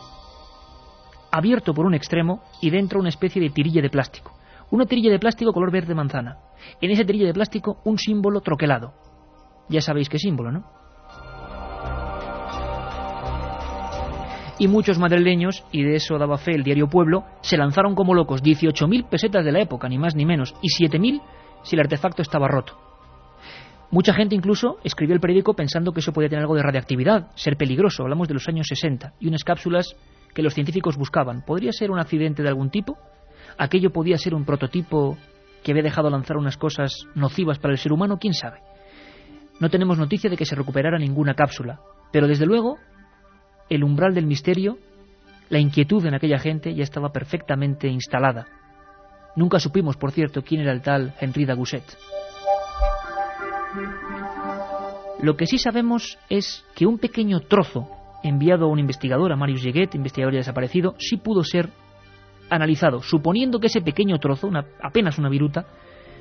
abierto por un extremo y dentro una especie de tirilla de plástico. Una tirilla de plástico color verde manzana. En esa tirilla de plástico un símbolo troquelado, ya sabéis qué símbolo, ¿no? Y muchos madrileños, y de eso daba fe el diario Pueblo, se lanzaron como locos 18.000 pesetas de la época, ni más ni menos, y 7.000 si el artefacto estaba roto. Mucha gente incluso escribió el periódico pensando que eso podía tener algo de radiactividad, ser peligroso, hablamos de los años 60, y unas cápsulas que los científicos buscaban. ¿Podría ser un accidente de algún tipo? ¿Aquello podía ser un prototipo que había dejado lanzar unas cosas nocivas para el ser humano? ¿Quién sabe? No tenemos noticia de que se recuperara ninguna cápsula, pero desde luego el umbral del misterio, la inquietud en aquella gente ya estaba perfectamente instalada. Nunca supimos, por cierto, quién era el tal Henri Dagousset. Lo que sí sabemos es que un pequeño trozo enviado a un investigador, a Marius Jeguet, investigador ya desaparecido, sí pudo ser analizado, suponiendo que ese pequeño trozo, apenas una viruta,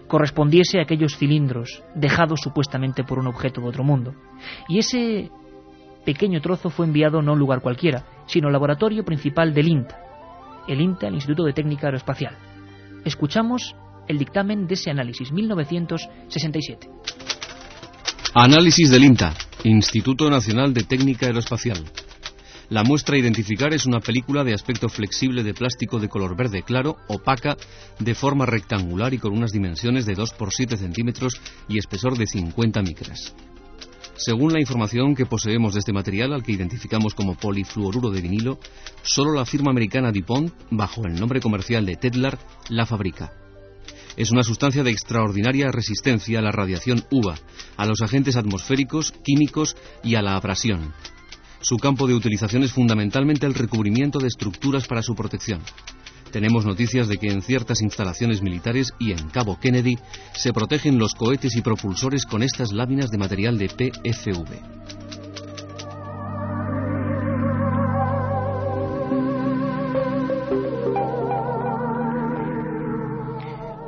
correspondiese a aquellos cilindros dejados supuestamente por un objeto de otro mundo. Y ese pequeño trozo fue enviado no a un lugar cualquiera, sino al laboratorio principal del INTA, el INTA, el Instituto de Técnica Aeroespacial. Escuchamos el dictamen de ese análisis, 1967. Análisis del INTA, Instituto Nacional de Técnica Aeroespacial. La muestra a identificar es una película de aspecto flexible de plástico de color verde claro, opaca, de forma rectangular y con unas dimensiones de 2 por 7 centímetros y espesor de 50 micras. Según la información que poseemos de este material, al que identificamos como polifluoruro de vinilo, solo la firma americana DuPont, bajo el nombre comercial de Tedlar, la fabrica. Es una sustancia de extraordinaria resistencia a la radiación UVA, a los agentes atmosféricos, químicos y a la abrasión, su campo de utilización es fundamentalmente el recubrimiento de estructuras para su protección. Tenemos noticias de que en ciertas instalaciones militares y en Cabo Kennedy se protegen los cohetes y propulsores con estas láminas de material de PFV.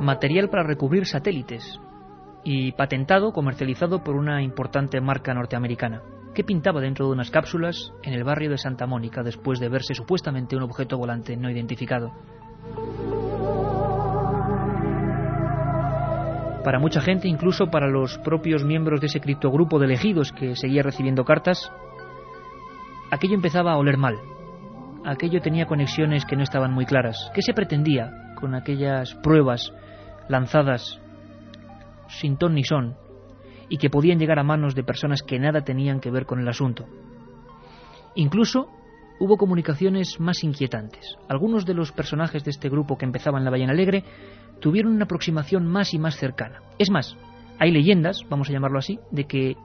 Material para recubrir satélites y patentado, comercializado por una importante marca norteamericana. ¿Qué pintaba dentro de unas cápsulas en el barrio de Santa Mónica después de verse supuestamente un objeto volante no identificado? Para mucha gente, incluso para los propios miembros de ese criptogrupo de elegidos que seguía recibiendo cartas, aquello empezaba a oler mal. Aquello tenía conexiones que no estaban muy claras. ¿Qué se pretendía con aquellas pruebas lanzadas sin ton ni son y que podían llegar a manos de personas que nada tenían que ver con el asunto. Incluso hubo comunicaciones más inquietantes. Algunos de los personajes de este grupo que empezaban la Ballena Alegre tuvieron una aproximación más y más cercana. Es más, hay leyendas, vamos a llamarlo así, de que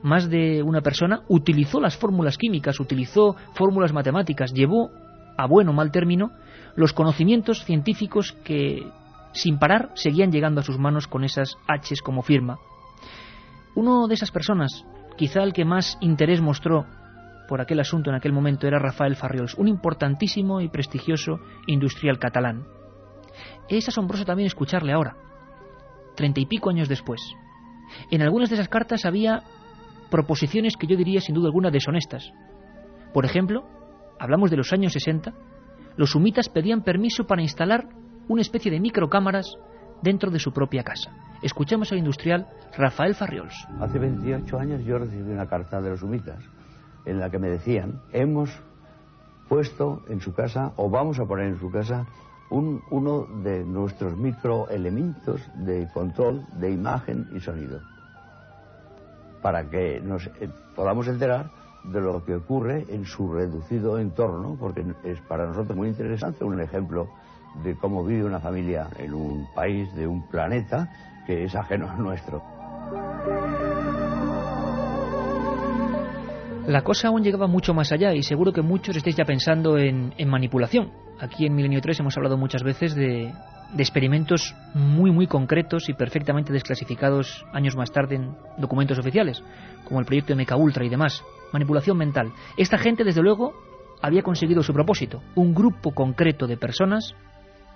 más de una persona utilizó las fórmulas químicas, utilizó fórmulas matemáticas, llevó a buen o mal término los conocimientos científicos que sin parar seguían llegando a sus manos con esas H's como firma Uno de esas personas, quizá el que más interés mostró por aquel asunto en aquel momento, era Rafael Farriols, un importantísimo y prestigioso industrial catalán. Es asombroso también escucharle ahora, treinta y pico años después. En algunas de esas cartas había proposiciones que yo diría sin duda alguna deshonestas. Por ejemplo, hablamos de los años 60, los sumitas pedían permiso para instalar una especie de microcámaras dentro de su propia casa. Escuchamos al industrial Rafael Farriols. Hace 28 años yo recibí una carta de los sumitas en la que me decían, hemos puesto en su casa o vamos a poner en su casa un, uno de nuestros microelementos de control de imagen y sonido para que nos eh, podamos enterar de lo que ocurre en su reducido entorno, porque es para nosotros muy interesante un ejemplo de cómo vive una familia en un país de un planeta que es ajeno a nuestro. La cosa aún llegaba mucho más allá y seguro que muchos estáis ya pensando en, en manipulación. Aquí en Milenio 3 hemos hablado muchas veces de, de experimentos muy muy concretos y perfectamente desclasificados años más tarde en documentos oficiales, como el proyecto MK Ultra y demás. Manipulación mental. Esta gente, desde luego, había conseguido su propósito. Un grupo concreto de personas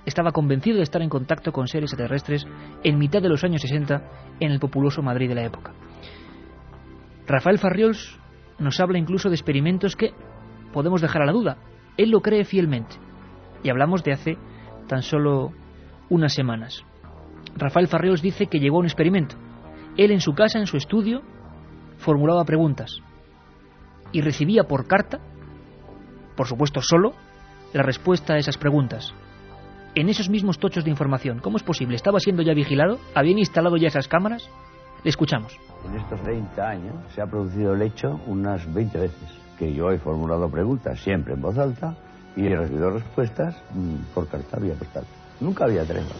estaba convencido de estar en contacto con seres extraterrestres en mitad de los años 60 en el populoso Madrid de la época. Rafael Farriols nos habla incluso de experimentos que podemos dejar a la duda. Él lo cree fielmente. Y hablamos de hace tan solo unas semanas. Rafael Farreos dice que llegó a un experimento. Él en su casa, en su estudio, formulaba preguntas y recibía por carta, por supuesto solo, la respuesta a esas preguntas. En esos mismos tochos de información, ¿cómo es posible? ¿Estaba siendo ya vigilado? ¿Habían instalado ya esas cámaras? Le escuchamos. En estos 30 años se ha producido el hecho unas 20 veces que yo he formulado preguntas siempre en voz alta y he recibido respuestas mm, por carta vía postal. Nunca había tregua.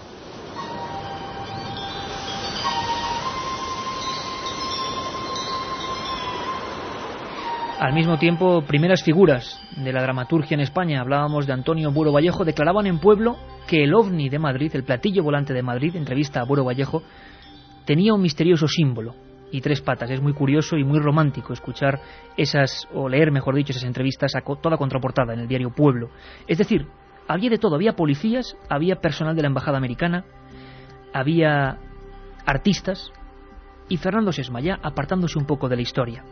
Al mismo tiempo, primeras figuras de la dramaturgia en España, hablábamos de Antonio Buro Vallejo, declaraban en Pueblo que el ovni de Madrid, el platillo volante de Madrid, entrevista a Buro Vallejo, tenía un misterioso símbolo y tres patas. Es muy curioso y muy romántico escuchar esas, o leer, mejor dicho, esas entrevistas a toda contraportada en el diario Pueblo. Es decir, había de todo, había policías, había personal de la embajada americana, había artistas y Fernando Sesma ya apartándose un poco de la historia.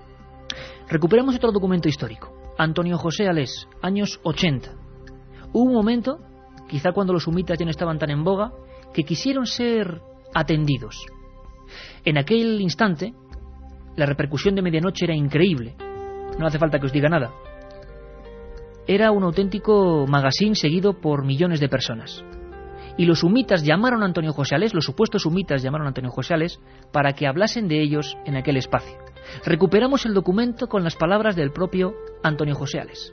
Recuperamos otro documento histórico. Antonio José Alés, años 80. Hubo un momento, quizá cuando los humitas ya no estaban tan en boga, que quisieron ser atendidos. En aquel instante, la repercusión de medianoche era increíble. No hace falta que os diga nada era un auténtico magazine seguido por millones de personas. Y los humitas llamaron a Antonio Josales, los supuestos humitas llamaron a Antonio Josales para que hablasen de ellos en aquel espacio. Recuperamos el documento con las palabras del propio Antonio Josales.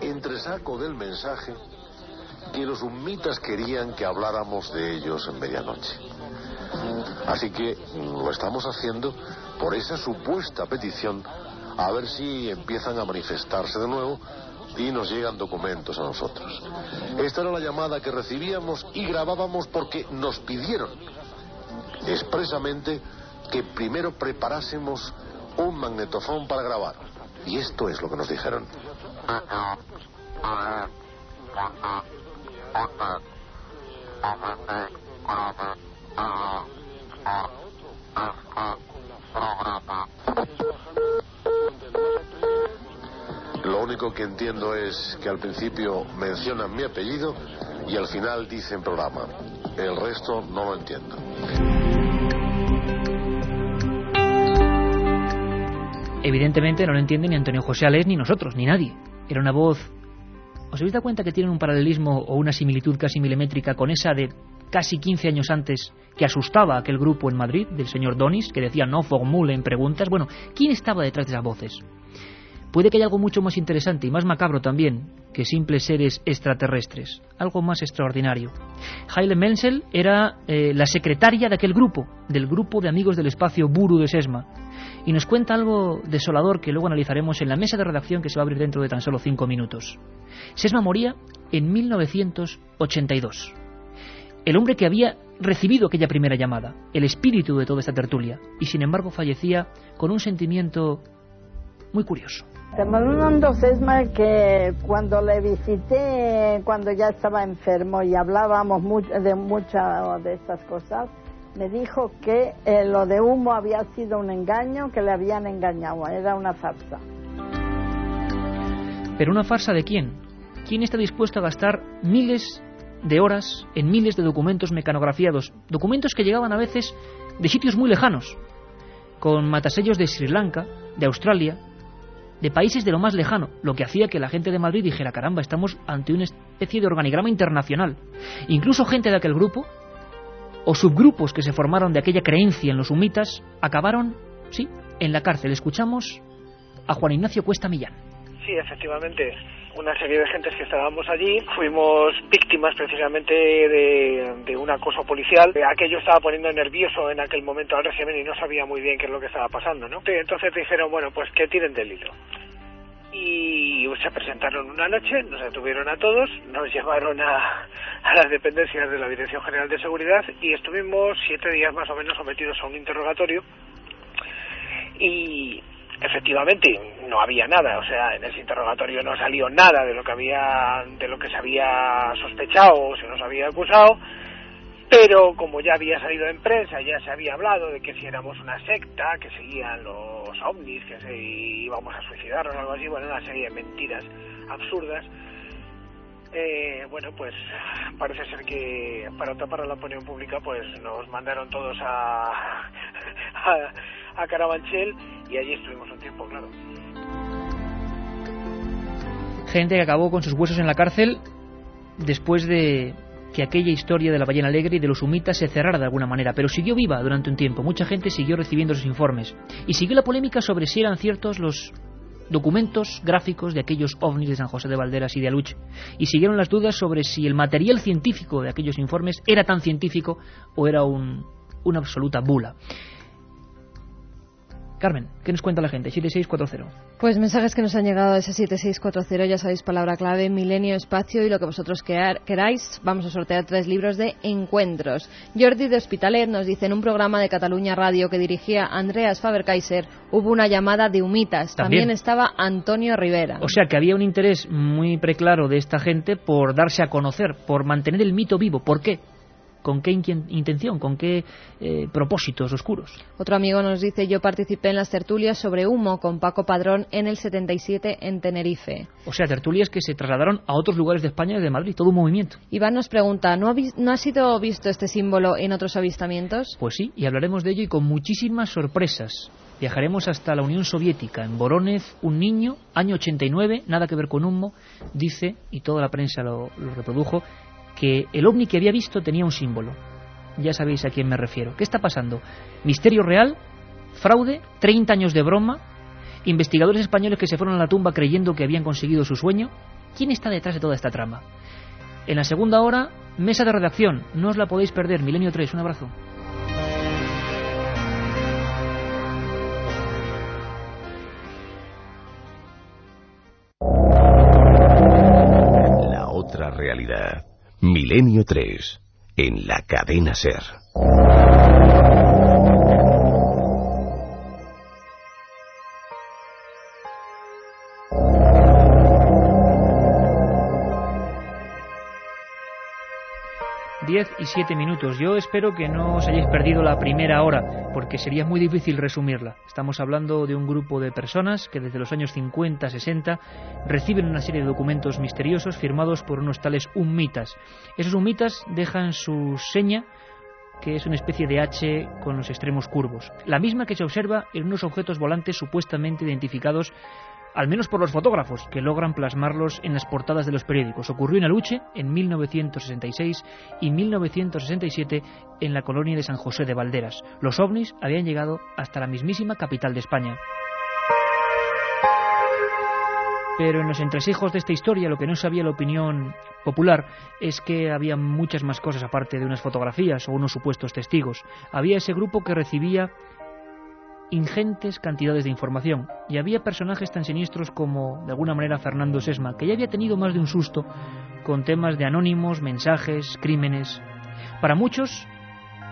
Entresaco del mensaje que los humitas querían que habláramos de ellos en medianoche. Así que lo estamos haciendo por esa supuesta petición, a ver si empiezan a manifestarse de nuevo y nos llegan documentos a nosotros. Esta era la llamada que recibíamos y grabábamos porque nos pidieron expresamente que primero preparásemos un magnetofón para grabar. Y esto es lo que nos dijeron. Lo único que entiendo es que al principio mencionan mi apellido y al final dicen programa. El resto no lo entiendo. Evidentemente no lo entiende ni Antonio José Alés ni nosotros, ni nadie. Era una voz... ¿Os habéis dado cuenta que tienen un paralelismo o una similitud casi milimétrica con esa de casi 15 años antes que asustaba a aquel grupo en Madrid, del señor Donis, que decía no formulen preguntas? Bueno, ¿quién estaba detrás de esas voces? Puede que haya algo mucho más interesante y más macabro también que simples seres extraterrestres, algo más extraordinario. Haile Menzel era eh, la secretaria de aquel grupo, del grupo de amigos del espacio Buru de Sesma, y nos cuenta algo desolador que luego analizaremos en la mesa de redacción que se va a abrir dentro de tan solo cinco minutos. Sesma moría en 1982. el hombre que había recibido aquella primera llamada, el espíritu de toda esta tertulia, y sin embargo fallecía con un sentimiento muy curioso. Fernando Sesma que cuando le visité, cuando ya estaba enfermo y hablábamos de muchas de estas cosas, me dijo que eh, lo de humo había sido un engaño, que le habían engañado, era una farsa. ¿Pero una farsa de quién? ¿Quién está dispuesto a gastar miles de horas en miles de documentos mecanografiados? Documentos que llegaban a veces de sitios muy lejanos, con matasellos de Sri Lanka, de Australia, de países de lo más lejano, lo que hacía que la gente de Madrid dijera, caramba, estamos ante una especie de organigrama internacional. Incluso gente de aquel grupo, o subgrupos que se formaron de aquella creencia en los humitas, acabaron, sí, en la cárcel. Escuchamos a Juan Ignacio Cuesta Millán. Sí, efectivamente, una serie de gentes que estábamos allí fuimos víctimas precisamente de, un acoso policial. Aquello estaba poniendo nervioso en aquel momento al régimen y no sabía muy bien qué es lo que estaba pasando, ¿no? Entonces dijeron, bueno, pues que tiren del hilo. Y se presentaron una noche, nos detuvieron a todos, nos llevaron a, a las dependencias de la Dirección General de Seguridad y estuvimos siete días más o menos sometidos a un interrogatorio y efectivamente no había nada, o sea, en ese interrogatorio no salió nada de lo que había, de lo que se había sospechado o se nos había acusado, pero como ya había salido en prensa, ya se había hablado de que si éramos una secta, que seguían los ovnis, que se íbamos a suicidarnos o algo así, bueno, una serie de mentiras absurdas. Eh, bueno, pues parece ser que para tapar la opinión pública, pues nos mandaron todos a, a a Carabanchel y allí estuvimos un tiempo, claro. Gente que acabó con sus huesos en la cárcel después de que aquella historia de la ballena alegre y de los humitas se cerrara de alguna manera, pero siguió viva durante un tiempo. Mucha gente siguió recibiendo sus informes y siguió la polémica sobre si eran ciertos los documentos gráficos de aquellos ovnis de San José de Valderas y de Aluche. Y siguieron las dudas sobre si el material científico de aquellos informes era tan científico o era un, una absoluta bula. Carmen, ¿qué nos cuenta la gente? 7640. Pues mensajes que nos han llegado a ese 7640, ya sabéis, palabra clave, milenio, espacio y lo que vosotros queráis. Vamos a sortear tres libros de encuentros. Jordi de Hospitalet nos dice en un programa de Cataluña Radio que dirigía Andreas Faber-Kaiser hubo una llamada de humitas. También estaba Antonio Rivera. O sea que había un interés muy preclaro de esta gente por darse a conocer, por mantener el mito vivo. ¿Por qué? ¿Con qué intención? ¿Con qué eh, propósitos oscuros? Otro amigo nos dice, yo participé en las tertulias sobre humo con Paco Padrón en el 77 en Tenerife. O sea, tertulias que se trasladaron a otros lugares de España y de Madrid, todo un movimiento. Iván nos pregunta, ¿no ha, ¿no ha sido visto este símbolo en otros avistamientos? Pues sí, y hablaremos de ello y con muchísimas sorpresas. Viajaremos hasta la Unión Soviética. En Voronezh, un niño, año 89, nada que ver con humo, dice, y toda la prensa lo reprodujo, que el ovni que había visto tenía un símbolo. Ya sabéis a quién me refiero. ¿Qué está pasando? Misterio real, fraude, 30 años de broma, investigadores españoles que se fueron a la tumba creyendo que habían conseguido su sueño. ¿Quién está detrás de toda esta trama? En la segunda hora, mesa de redacción. No os la podéis perder. Milenio 3, un abrazo. Milenio 3, en la cadena Ser. 10 y 7 minutos. Yo espero que no os hayáis perdido la primera hora, porque sería muy difícil resumirla. Estamos hablando de un grupo de personas que desde los años 50-60 reciben una serie de documentos misteriosos firmados por unos tales ummitas. Esos ummitas dejan su seña que es una especie de H con los extremos curvos, la misma que se observa en unos objetos volantes supuestamente identificados al menos por los fotógrafos, que logran plasmarlos en las portadas de los periódicos. Ocurrió en Aluche en 1966 y 1967 en la colonia de San José de Valderas. Los ovnis habían llegado hasta la mismísima capital de España. Pero en los entresijos de esta historia lo que no sabía la opinión popular es que había muchas más cosas aparte de unas fotografías o unos supuestos testigos. Había ese grupo que recibía ingentes cantidades de información y había personajes tan siniestros como, de alguna manera, Fernando Sesma, que ya había tenido más de un susto con temas de anónimos, mensajes, crímenes. Para muchos,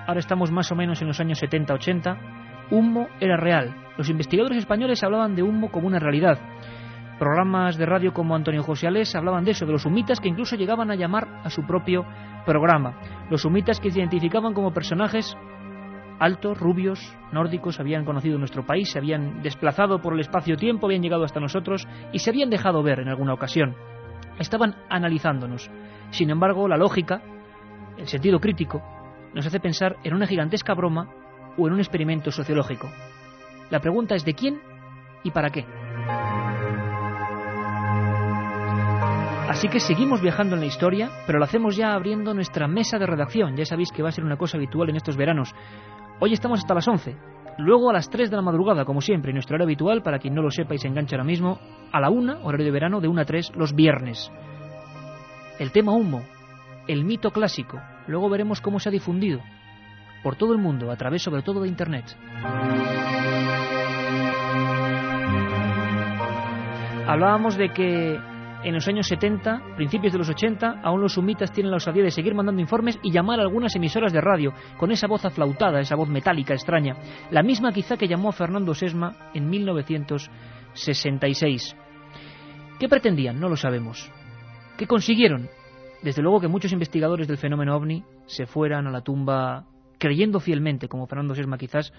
ahora estamos más o menos en los años 70-80, humo era real. Los investigadores españoles hablaban de humo como una realidad. Programas de radio como Antonio José Alés hablaban de eso, de los humitas que incluso llegaban a llamar a su propio programa. Los humitas que se identificaban como personajes altos, rubios, nórdicos, habían conocido nuestro país, se habían desplazado por el espacio-tiempo, habían llegado hasta nosotros y se habían dejado ver en alguna ocasión. Estaban analizándonos. Sin embargo, la lógica, el sentido crítico, nos hace pensar en una gigantesca broma o en un experimento sociológico. La pregunta es de quién y para qué. Así que seguimos viajando en la historia, pero lo hacemos ya abriendo nuestra mesa de redacción. Ya sabéis que va a ser una cosa habitual en estos veranos. Hoy estamos hasta las 11. Luego a las 3 de la madrugada, como siempre, nuestro hora habitual, para quien no lo sepa y se engancha ahora mismo, a la 1, horario de verano, de 1 a 3, los viernes. El tema humo, el mito clásico. Luego veremos cómo se ha difundido por todo el mundo, a través sobre todo de Internet. Hablábamos de que en los años 70, principios de los 80, aún los sumitas tienen la osadía de seguir mandando informes y llamar a algunas emisoras de radio con esa voz aflautada, esa voz metálica extraña, la misma quizá que llamó a Fernando Sesma en 1966. ¿Qué pretendían? No lo sabemos. ¿Qué consiguieron? Desde luego que muchos investigadores del fenómeno ovni se fueran a la tumba creyendo fielmente, como Fernando Sesma quizás,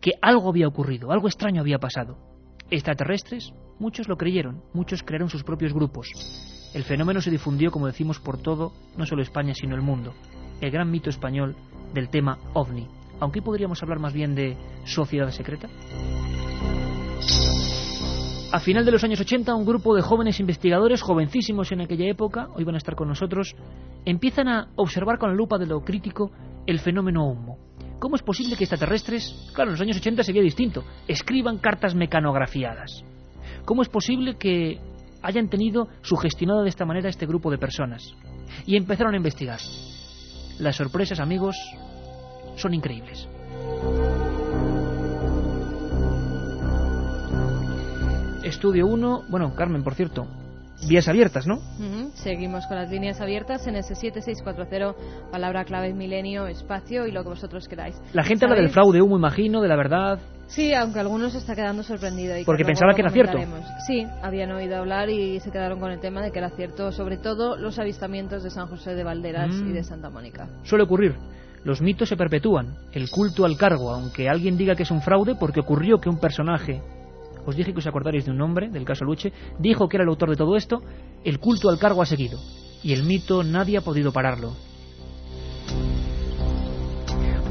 que algo había ocurrido, algo extraño había pasado. ¿Extraterrestres? Muchos lo creyeron, muchos crearon sus propios grupos. El fenómeno se difundió, como decimos, por todo, no solo España, sino el mundo. El gran mito español del tema ovni. Aunque podríamos hablar más bien de sociedad secreta. A final de los años 80, un grupo de jóvenes investigadores, jovencísimos en aquella época, hoy van a estar con nosotros, empiezan a observar con la lupa de lo crítico el fenómeno humo. ¿Cómo es posible que extraterrestres, claro, en los años 80 sería distinto, escriban cartas mecanografiadas? ¿Cómo es posible que hayan tenido sugestionado de esta manera a este grupo de personas? Y empezaron a investigar. Las sorpresas, amigos, son increíbles. Estudio 1, bueno, Carmen, por cierto, vías abiertas, ¿no? Seguimos con las líneas abiertas en ese 7640, palabra clave milenio, espacio y lo que vosotros queráis. La gente habla del fraude humo, imagino, de la verdad. Sí, aunque algunos se está quedando sorprendido. Porque pensaba que era cierto. Sí, habían oído hablar y se quedaron con el tema de que era cierto, sobre todo los avistamientos de San José de Valderas y de mm. Santa Mónica. Suele ocurrir. Los mitos se perpetúan, el culto al cargo, aunque alguien diga que es un fraude porque ocurrió que un personaje os dije que os acordaréis de un nombre, del caso Luche, dijo que era el autor de todo esto, el culto al cargo ha seguido, y el mito nadie ha podido pararlo.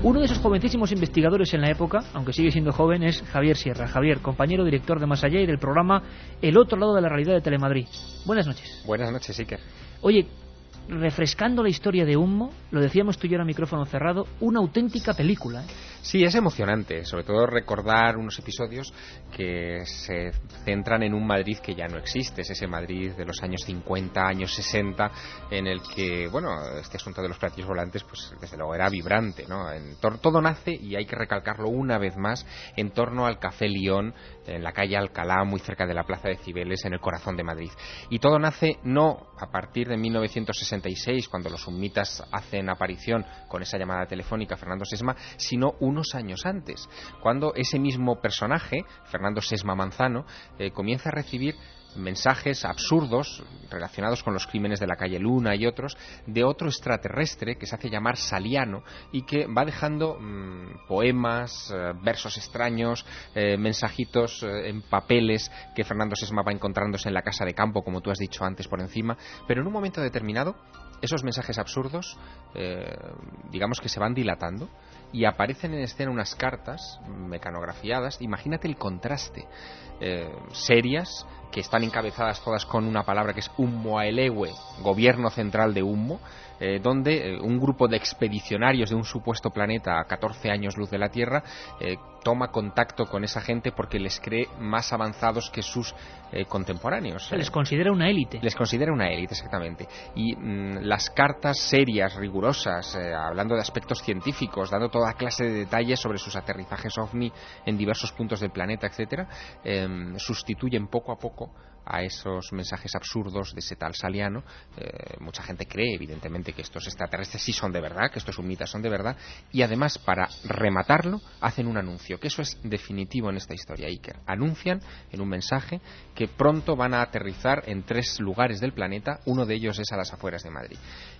Uno de esos jovencísimos investigadores en la época, aunque sigue siendo joven, es Javier Sierra. Javier, compañero director de Más Allá y del programa El otro lado de la realidad de Telemadrid. Buenas noches. Buenas noches, Iker. Oye, refrescando la historia de Humo, lo decíamos tú y yo a micrófono cerrado, una auténtica película. ¿eh? Sí, es emocionante, sobre todo recordar unos episodios que se centran en un Madrid que ya no existe, es ese Madrid de los años 50, años 60, en el que, bueno, este asunto de los platillos volantes, pues desde luego era vibrante, ¿no? En todo nace, y hay que recalcarlo una vez más, en torno al Café León, en la calle Alcalá, muy cerca de la Plaza de Cibeles, en el corazón de Madrid. Y todo nace no a partir de 1966, cuando los sumitas hacen aparición con esa llamada telefónica Fernando Sesma, sino unos años antes, cuando ese mismo personaje, Fernando Sesma Manzano, eh, comienza a recibir mensajes absurdos relacionados con los crímenes de la calle Luna y otros de otro extraterrestre que se hace llamar Saliano y que va dejando mm, poemas, eh, versos extraños, eh, mensajitos en papeles que Fernando Sesma va encontrándose en la casa de campo, como tú has dicho antes por encima, pero en un momento determinado esos mensajes absurdos, digamos que se van dilatando y aparecen en escena unas cartas mecanografiadas. Imagínate el contraste. Eh, serias, que están encabezadas todas con una palabra que es Ummoaelewe, gobierno central de Ummo, eh, donde eh, un grupo de expedicionarios de un supuesto planeta a 14 años luz de la Tierra toma contacto con esa gente porque les cree más avanzados que sus eh, contemporáneos. les considera una élite. Les considera una élite, exactamente. Y mm, las cartas serias, rigurosas, eh, hablando de aspectos científicos, dando toda clase de detalles sobre sus aterrizajes ovni en diversos puntos del planeta, etcétera, em, sustituyen poco a poco a esos mensajes absurdos de ese tal Saliano. Eh, mucha gente cree, evidentemente, que estos extraterrestres sí son de verdad, que estos sumitas son de verdad, y además, para rematarlo, hacen un anuncio, que eso es definitivo en esta historia, Iker. Anuncian en un mensaje que pronto van a aterrizar en tres lugares del planeta, uno de ellos es a las afueras de Madrid.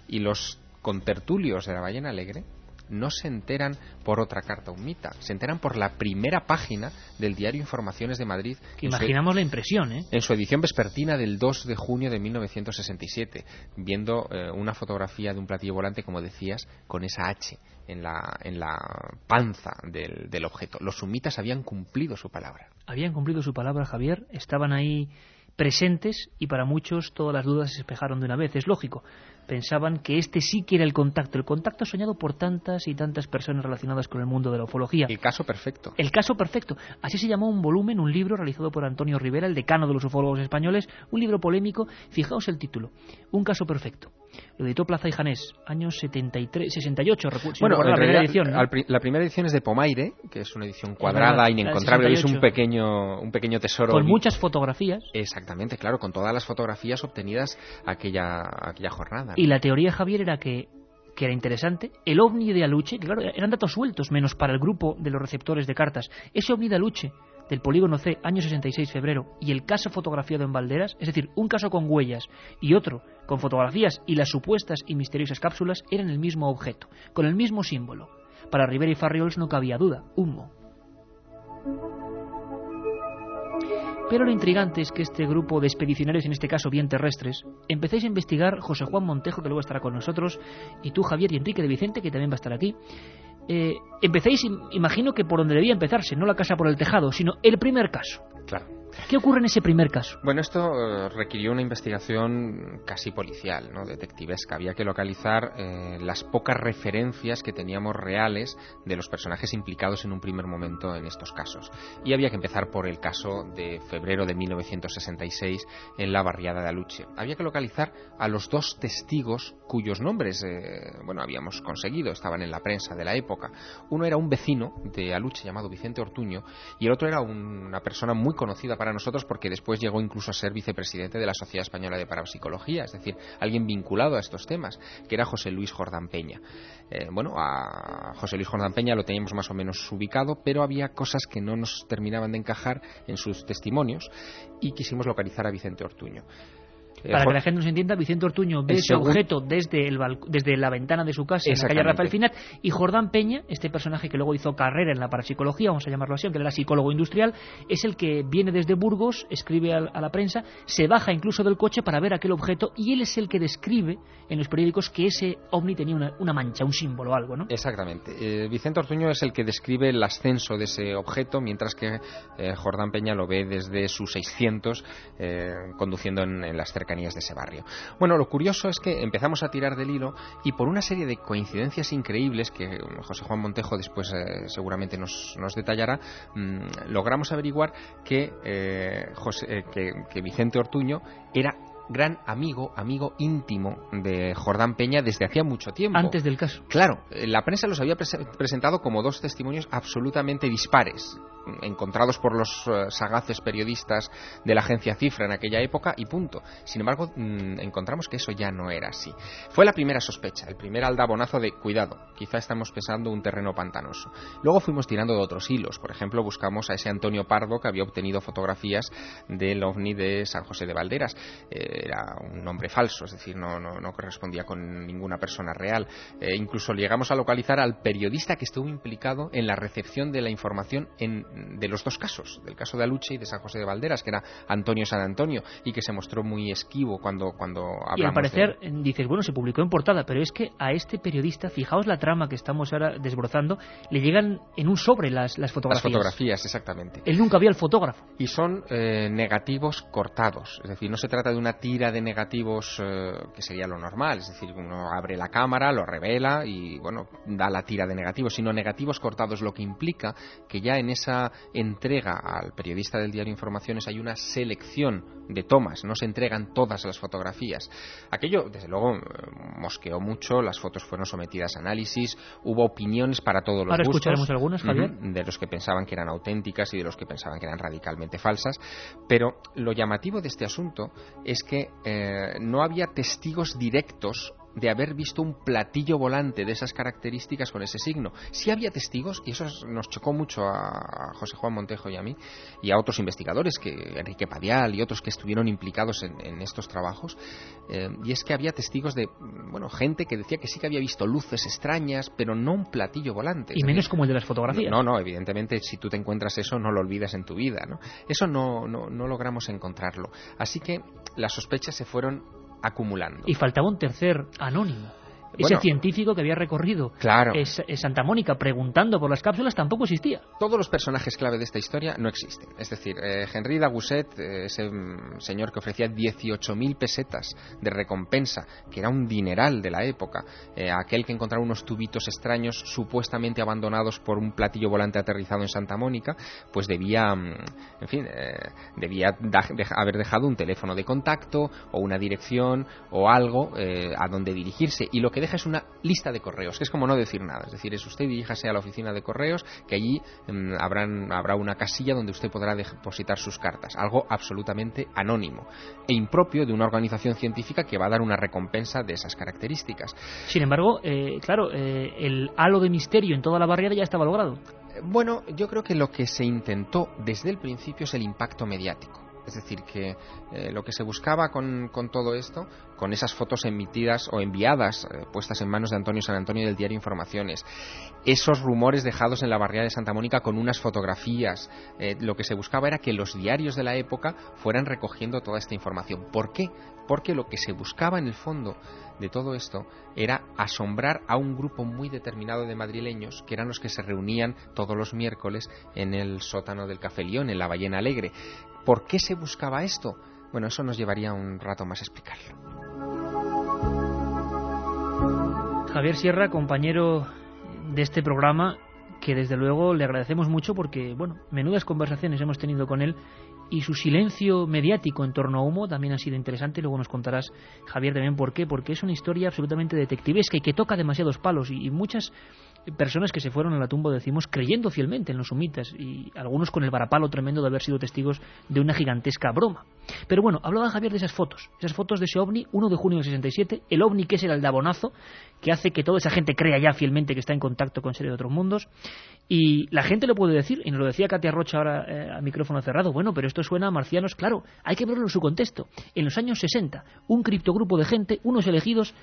Y los contertulios de la Ballena Alegre no se enteran por otra carta mita, se enteran por la primera página del diario Informaciones de Madrid. imaginamos la impresión, ¿eh? En su edición vespertina del 2 de junio de 1967, viendo eh, una fotografía de un platillo volante, como decías, con esa H en la, en la panza del, del objeto. Los sumitas habían cumplido su palabra. Habían cumplido su palabra, Javier. Estaban ahí presentes y para muchos todas las dudas se despejaron de una vez. Es lógico, pensaban que este sí que era el contacto, el contacto soñado por tantas y tantas personas relacionadas con el mundo de la ufología. El caso perfecto. El caso perfecto. Así se llamó un volumen, un libro realizado por Antonio Rivera, el decano de los ufólogos españoles, un libro polémico. Fijaos el título, Un caso perfecto. Lo editó Plaza y Janés, años 73, 68, bueno, la primera edición. La primera edición es de Pomaire, que es una edición cuadrada, inencontrable, es un pequeño, un pequeño tesoro. Con muchas fotografías. Exactamente, claro, con todas las fotografías obtenidas aquella, aquella jornada. Y la teoría, Javier, era que que era interesante, el ovni de Aluche, que claro, eran datos sueltos, menos para el grupo de los receptores de cartas. Ese ovni de Aluche, del polígono C, año 66, febrero, y el caso fotografiado en Valderas, es decir, un caso con huellas y otro con fotografías y las supuestas y misteriosas cápsulas, eran el mismo objeto, con el mismo símbolo. Para Rivera y Farriols no cabía duda, humo. Pero lo intrigante es que este grupo de expedicionarios, en este caso bien terrestres, empecéis a investigar José Juan Montejo, que luego estará con nosotros, y tú, Javier, y Enrique de Vicente, que también va a estar aquí. Eh, empecéis, imagino que por donde debía empezarse, no la casa por el tejado, sino el primer caso. Claro. ¿Qué ocurre en ese primer caso? Bueno, esto eh, requirió una investigación casi policial, ¿no? detectivesca. Había que localizar eh, las pocas referencias que teníamos reales de los personajes implicados en un primer momento en estos casos. Y había que empezar por el caso de febrero de 1966 en la barriada de Aluche. Había que localizar a los dos testigos cuyos nombres, eh, bueno, habíamos conseguido, estaban en la prensa de la época. Uno era un vecino de Aluche llamado Vicente Ortuño y el otro era una persona muy conocida para nosotros porque después llegó incluso a ser vicepresidente de la Sociedad Española de Parapsicología, es decir, alguien vinculado a estos temas, que era José Luis Jordán Peña. Eh, bueno, a José Luis Jordán Peña lo teníamos más o menos ubicado, pero había cosas que no nos terminaban de encajar en sus testimonios y quisimos localizar a Vicente Ortuño. Eh, Para que la gente nos entienda, Vicente Ortuño ve ese objeto desde, el desde la ventana de su casa en la calle Rafael Finat y Jordán Peña, este personaje que luego hizo carrera en la parapsicología, vamos a llamarlo así, aunque era psicólogo industrial, es el que viene desde Burgos, escribe a, la prensa, se baja incluso del coche para ver aquel objeto y él es el que describe en los periódicos que ese ovni tenía una, mancha, un símbolo, algo, ¿no? Exactamente. Eh, Vicente Ortuño es el que describe el ascenso de ese objeto, mientras que eh, Jordán Peña lo ve desde sus 600 conduciendo en, en las cercanías de ese barrio. Bueno, lo curioso es que empezamos a tirar del hilo y por una serie de coincidencias increíbles que José Juan Montejo después eh, seguramente nos, detallará, mm, logramos averiguar que, eh, eh, que, que Vicente Ortuño era gran amigo, amigo íntimo de Jordán Peña desde hacía mucho tiempo. Antes del caso. Claro, la prensa los había presentado como dos testimonios absolutamente dispares encontrados por los eh, sagaces periodistas de la agencia Cifra en aquella época y punto. Sin embargo, mm, encontramos que eso ya no era así. Fue la primera sospecha, el primer aldabonazo de cuidado, quizá estamos pensando un terreno pantanoso. Luego fuimos tirando de otros hilos, por ejemplo, buscamos a ese Antonio Pardo que había obtenido fotografías del ovni de San José de Valderas. Eh, era un nombre falso, es decir, no, no, correspondía con ninguna persona real. Eh, incluso llegamos a localizar al periodista que estuvo implicado en la recepción de la información en de los dos casos, del caso de Aluche y de San José de Valderas, que era Antonio San Antonio y que se mostró muy esquivo cuando, cuando hablamos Y al parecer de... dices, bueno, se publicó en portada, pero es que a este periodista, fijaos la trama que estamos ahora desbrozando, le llegan en un sobre las, las fotografías. Las fotografías, exactamente. Él nunca vio al fotógrafo. Y son eh, negativos cortados, es decir, no se trata de una tira de negativos eh, que sería lo normal, es decir, uno abre la cámara, lo revela y, bueno, da la tira de negativos, sino negativos cortados, lo que implica que ya en esa entrega al periodista del diario Informaciones hay una selección de tomas, no se entregan todas las fotografías. Aquello, desde luego, eh, mosqueó mucho, las fotos fueron sometidas a análisis, hubo opiniones para todos los Ahora gustos. escucharemos algunas, Javier. De los que pensaban que eran auténticas y de los que pensaban que eran radicalmente falsas. Pero lo llamativo de este asunto es que eh, no había testigos directos de haber visto un platillo volante de esas características con ese signo. Sí había testigos, y eso nos chocó mucho a José Juan Montejo y a mí, y a otros investigadores, que Enrique Padial y otros que estuvieron implicados en, en estos trabajos, eh, y es que había testigos de, bueno, gente que decía que sí que había visto luces extrañas, pero no un platillo volante. Y menos como el de las fotografías. no, no, evidentemente, si tú te encuentras eso, no lo olvidas en tu vida, ¿no? Eso no, no, no logramos encontrarlo. Así que las sospechas se fueron Y faltaba un tercer anónimo. Bueno. Ese científico que había recorrido Claro. es- es Santa Mónica preguntando por las cápsulas tampoco existía. Todos los personajes clave de esta historia no existen. Es decir, eh, Henry Dagousset, eh, ese mm, señor que ofrecía 18.000 pesetas de recompensa, que era un dineral de la época, eh, aquel que encontraba unos tubitos extraños supuestamente abandonados por un platillo volante aterrizado en Santa Mónica, pues debía, mm, en fin, debía da- haber dejado un teléfono de contacto o una dirección o algo a donde dirigirse. Y lo que deja es una lista de correos, que es como no decir nada. Es decir, es usted diríjase a la oficina de correos, que allí mm, habrán, habrá una casilla donde usted podrá depositar sus cartas. Algo absolutamente anónimo e impropio de una organización científica que va a dar una recompensa de esas características. Sin embargo, eh, claro, eh, el halo de misterio en toda la barriada ya estaba logrado. Bueno, yo creo que lo que se intentó desde el principio es el impacto mediático. Es decir, que eh, lo que se buscaba con, todo esto, con esas fotos emitidas o enviadas, eh, puestas en manos de Antonio San Antonio del diario Informaciones, esos rumores dejados en la barriada de Santa Mónica con unas fotografías, eh, lo que se buscaba era que los diarios de la época fueran recogiendo toda esta información. ¿Por qué? Porque lo que se buscaba en el fondo de todo esto era asombrar a un grupo muy determinado de madrileños que eran los que se reunían todos los miércoles en el sótano del Café León, en la Ballena Alegre. ¿Por qué se buscaba esto? Bueno, eso nos llevaría un rato más explicarlo. Javier Sierra, compañero de este programa, que desde luego le agradecemos mucho porque, bueno, menudas conversaciones hemos tenido con él y su silencio mediático en torno a Humo también ha sido interesante. Luego nos contarás, Javier, también por qué, porque es una historia absolutamente detectivesca y que toca demasiados palos y, y muchas personas que se fueron a la tumba, decimos, creyendo fielmente en los humitas y algunos con el varapalo tremendo de haber sido testigos de una gigantesca broma. Pero bueno, hablaba Javier de esas fotos, esas fotos de ese ovni, 1 de junio del 67, el ovni que es el aldabonazo, que hace que toda esa gente crea ya fielmente que está en contacto con seres de otros mundos, y la gente lo puede decir, y nos lo decía Katia Rocha ahora eh, a micrófono cerrado, bueno, pero esto suena a marcianos, claro, hay que verlo en su contexto. En los años 60, un criptogrupo de gente, unos elegidos,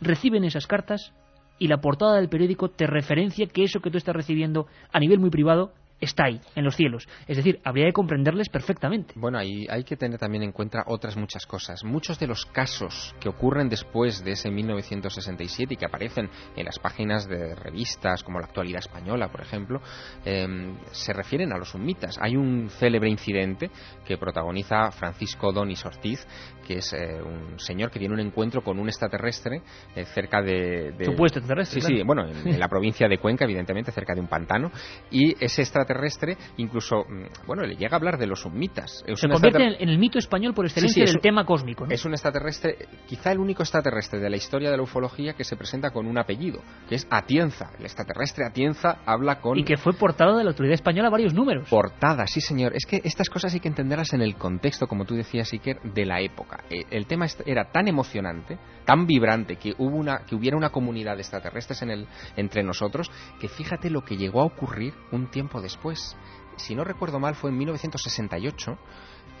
reciben esas cartas y la portada del periódico te referencia que eso que tú estás recibiendo a nivel muy privado está ahí, en los cielos. Es decir, habría que comprenderles perfectamente. Bueno, ahí hay que tener también en cuenta otras muchas cosas. Muchos de los casos que ocurren después de ese 1967 y que aparecen en las páginas de revistas como La Actualidad Española, por ejemplo, eh, se refieren a los humitas. Hay un célebre incidente que protagoniza Francisco Donis Ortiz, que es eh, un señor que tiene un encuentro con un extraterrestre eh, cerca de, de... Supuesto extraterrestre, Sí, sí, bueno, en, en la provincia de Cuenca, evidentemente, cerca de un pantano. Y ese extraterrestre incluso, mm, bueno, le llega a hablar de los humitas. Es Se convierte en, en el mito español por excelencia sí, del un- tema cósmico. ¿no? Es un extraterrestre, quizá el único extraterrestre de la historia de la ufología que se presenta con un apellido, que es Atienza. El extraterrestre Atienza habla con... Y que fue portada de la autoridad española varios números. Portada, sí señor. Es que estas cosas hay que entenderlas en el contexto, como tú decías, Iker, de la época. Eh, El tema era tan emocionante, tan vibrante, que, hubo una, que hubiera una comunidad de extraterrestres en el, entre nosotros, que fíjate lo que llegó a ocurrir un tiempo después. Si no recuerdo mal, fue en 1968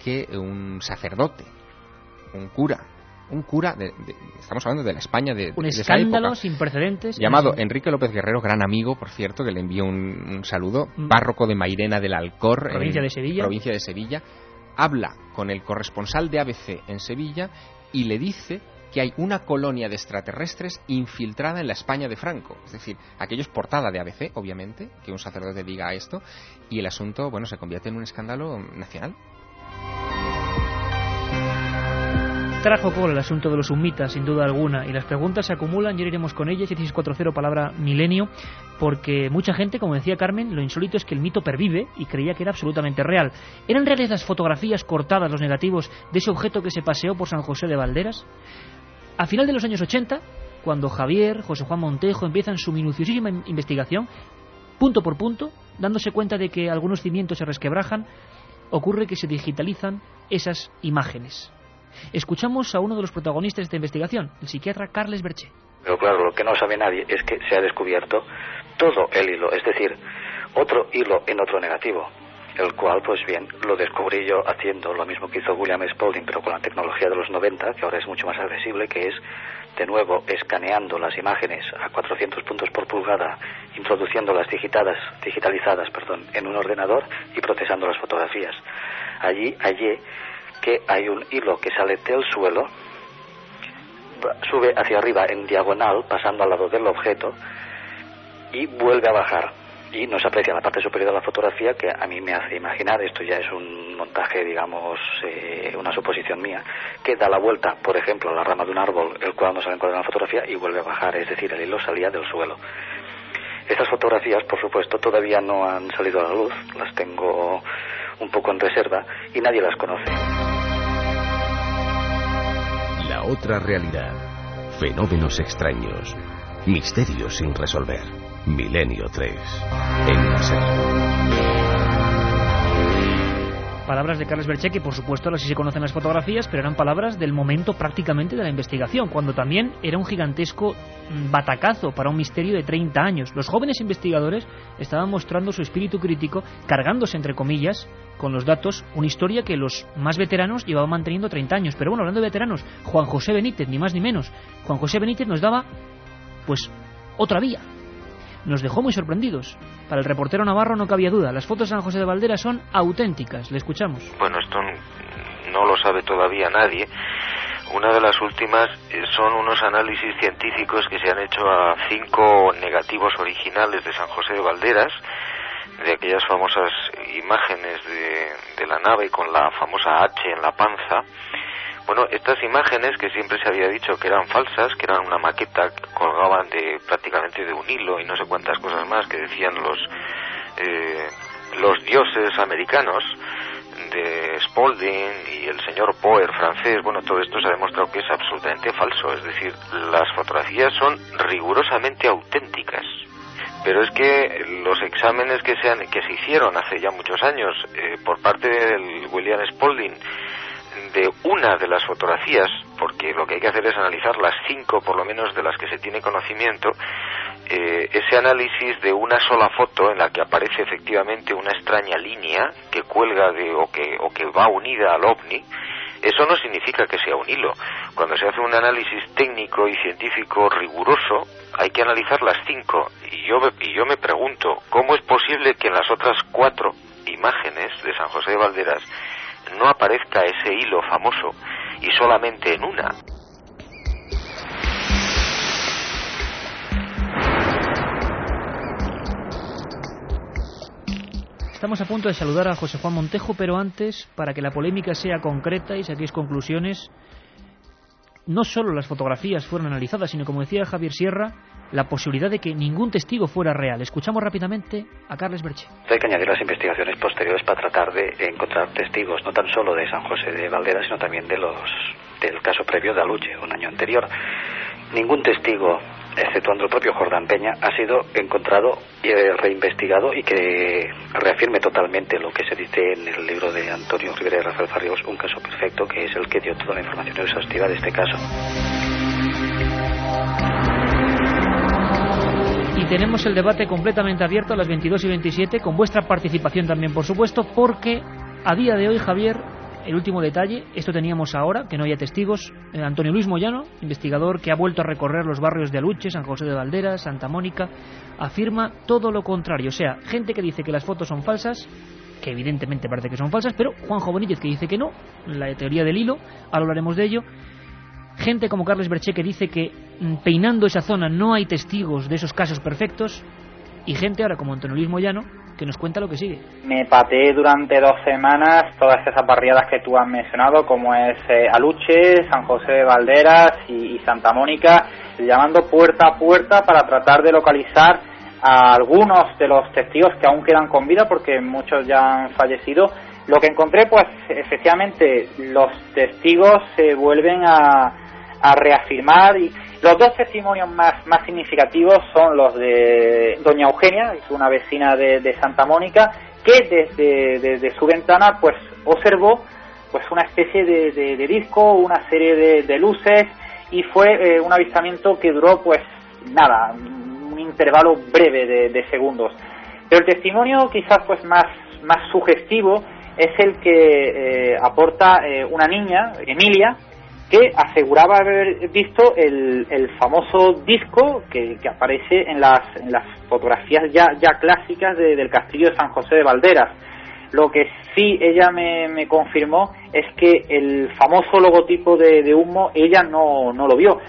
que un sacerdote, un cura, un cura, de, estamos hablando de la España de, un de escándalo sin precedentes. Llamado Enrique López Guerrero, gran amigo, por cierto, que le envío un, saludo, mm. párroco de Mairena del Alcor, provincia de Sevilla. Provincia de Sevilla, habla con el corresponsal de ABC en Sevilla y le dice que hay una colonia de extraterrestres infiltrada en la España de Franco. Es decir, aquello es portada de ABC, obviamente, que un sacerdote diga esto, y el asunto, bueno, se convierte en un escándalo nacional. Trajo cola el asunto de los sumitas, sin duda alguna, y las preguntas se acumulan, ya iremos con ellas, 1640 palabra milenio, porque mucha gente, como decía Carmen, lo insólito es que el mito pervive y creía que era absolutamente real. ¿Eran reales las fotografías cortadas, los negativos, de ese objeto que se paseó por San José de Valderas? A final de los años 80, cuando Javier, José Juan Montejo empiezan su minuciosísima investigación, punto por punto, dándose cuenta de que algunos cimientos se resquebrajan, ocurre que se digitalizan esas imágenes. Escuchamos a uno de los protagonistas de esta investigación, el psiquiatra Carles Berché. Pero claro, lo que no sabe nadie es que se ha descubierto todo el hilo, es decir, otro hilo en otro negativo, el cual, pues bien, lo descubrí yo haciendo lo mismo que hizo William Spalding, pero con la tecnología de los 90, que ahora es mucho más accesible, que es, de nuevo, escaneando las imágenes a 400 puntos por pulgada, introduciéndolas digitadas, digitalizadas perdón, en un ordenador y procesando las fotografías. Allí hallé que hay un hilo que sale del suelo, sube hacia arriba en diagonal, pasando al lado del objeto, y vuelve a bajar. Y no se aprecia la parte superior de la fotografía, que a mí me hace imaginar, esto ya es un montaje, digamos, eh, una suposición mía, que da la vuelta, por ejemplo, a la rama de un árbol, el cual no se encuentra en la fotografía, y vuelve a bajar, es decir, el hilo salía del suelo. Estas fotografías, por supuesto, todavía no han salido a la luz, las tengo un poco en reserva y nadie las conoce. Otra realidad. Fenómenos extraños. Misterios sin resolver. Milenio 3. En la palabras de Carles Berche, que por supuesto ahora sí se conocen las fotografías, pero eran palabras del momento prácticamente de la investigación, cuando también era un gigantesco mm, batacazo para un misterio de 30 años. Los jóvenes investigadores estaban mostrando su espíritu crítico, cargándose, entre comillas, con los datos, una historia que los más veteranos llevaban manteniendo 30 años. Pero bueno, hablando de veteranos, Juan José Benítez, ni más ni menos. Juan José Benítez nos daba, pues, otra vía, nos dejó muy sorprendidos. Para el reportero Navarro no cabía duda, las fotos de San José de Valdera son auténticas. Le escuchamos. Bueno, esto no lo sabe todavía nadie. Una de las últimas eh, son unos análisis científicos que se han hecho a cinco negativos originales de San José de Valderas, de aquellas famosas imágenes de, de la nave con la famosa H en la panza bueno, estas imágenes que siempre se había dicho que eran falsas, que eran una maqueta que colgaban de prácticamente de un hilo y no sé cuántas cosas más que decían los eh, los dioses americanos de Spalding y el señor Poer francés, bueno, todo esto se ha demostrado que es absolutamente falso, es decir, las fotografías son rigurosamente auténticas. Pero es que los exámenes que se, han, que se hicieron hace ya muchos años eh, por parte del William Spalding de una de las fotografías, porque lo que hay que hacer es analizar las cinco, por lo menos, de las que se tiene conocimiento, eh, ese análisis de una sola foto en la que aparece efectivamente una extraña línea que cuelga de, o, que, o que va unida al ovni, eso no significa que sea un hilo. Cuando se hace un análisis técnico y científico riguroso, hay que analizar las cinco. Y yo, y yo me pregunto, ¿cómo es posible que en las otras cuatro imágenes de San José de Valderas no aparezca ese hilo famoso y solamente en una. Estamos a punto de saludar a José Juan Montejo, pero antes, para que la polémica sea concreta y saquéis conclusiones, no solo las fotografías fueron analizadas, sino como decía Javier Sierra, la posibilidad de que ningún testigo fuera real. Escuchamos rápidamente a Carles Berche. Hay que añadir las investigaciones posteriores para tratar de encontrar testigos, no tan solo de San José de Valdera, sino también de los del caso previo de Aluche, un año anterior. Ningún testigo, exceptuando el propio Jordán Peña, ha sido encontrado y eh, reinvestigado y que reafirme totalmente lo que se dice en el libro de Antonio Rivera y Rafael Farrios, un caso perfecto, que es el que dio toda la información exhaustiva de este caso. Tenemos el debate completamente abierto a las 22 y 27 con vuestra participación también, por supuesto, porque a día de hoy, Javier, el último detalle, esto teníamos ahora, que no haya testigos. Eh, Antonio Luis Moyano, investigador que ha vuelto a recorrer los barrios de Aluche, San José de Valderas, Santa Mónica, afirma todo lo contrario. O sea, gente que dice que las fotos son falsas, que evidentemente parece que son falsas, pero Juan Benítez que dice que no, la teoría del hilo, hablaremos de ello. Gente como Carles Berché que dice que mm, peinando esa zona no hay testigos de esos casos perfectos, y gente ahora como Antonio Luis Moyano que nos cuenta lo que sigue. Me pateé durante dos semanas todas esas barriadas que tú has mencionado, como es eh, Aluche, San José de Valderas y, y Santa Mónica, llamando puerta a puerta para tratar de localizar a algunos de los testigos que aún quedan con vida, porque muchos ya han fallecido. Lo que encontré, pues efectivamente, los testigos se vuelven a, a reafirmar y los dos testimonios más, más significativos son los de doña Eugenia, es una vecina de, de Santa Mónica, que desde, desde, su ventana pues observó pues una especie de, de, de disco, una serie de, luces y fue eh, un avistamiento que duró pues nada, un intervalo breve de, segundos. Pero el testimonio quizás pues más, más sugestivo es el que eh, aporta eh, una niña, Emilia, que aseguraba haber visto el, el famoso disco que, que aparece en las, en las fotografías ya, ya clásicas del castillo de San José de Valderas. Lo que sí ella me, me confirmó es que el famoso logotipo de, de humo ella no, no lo vio.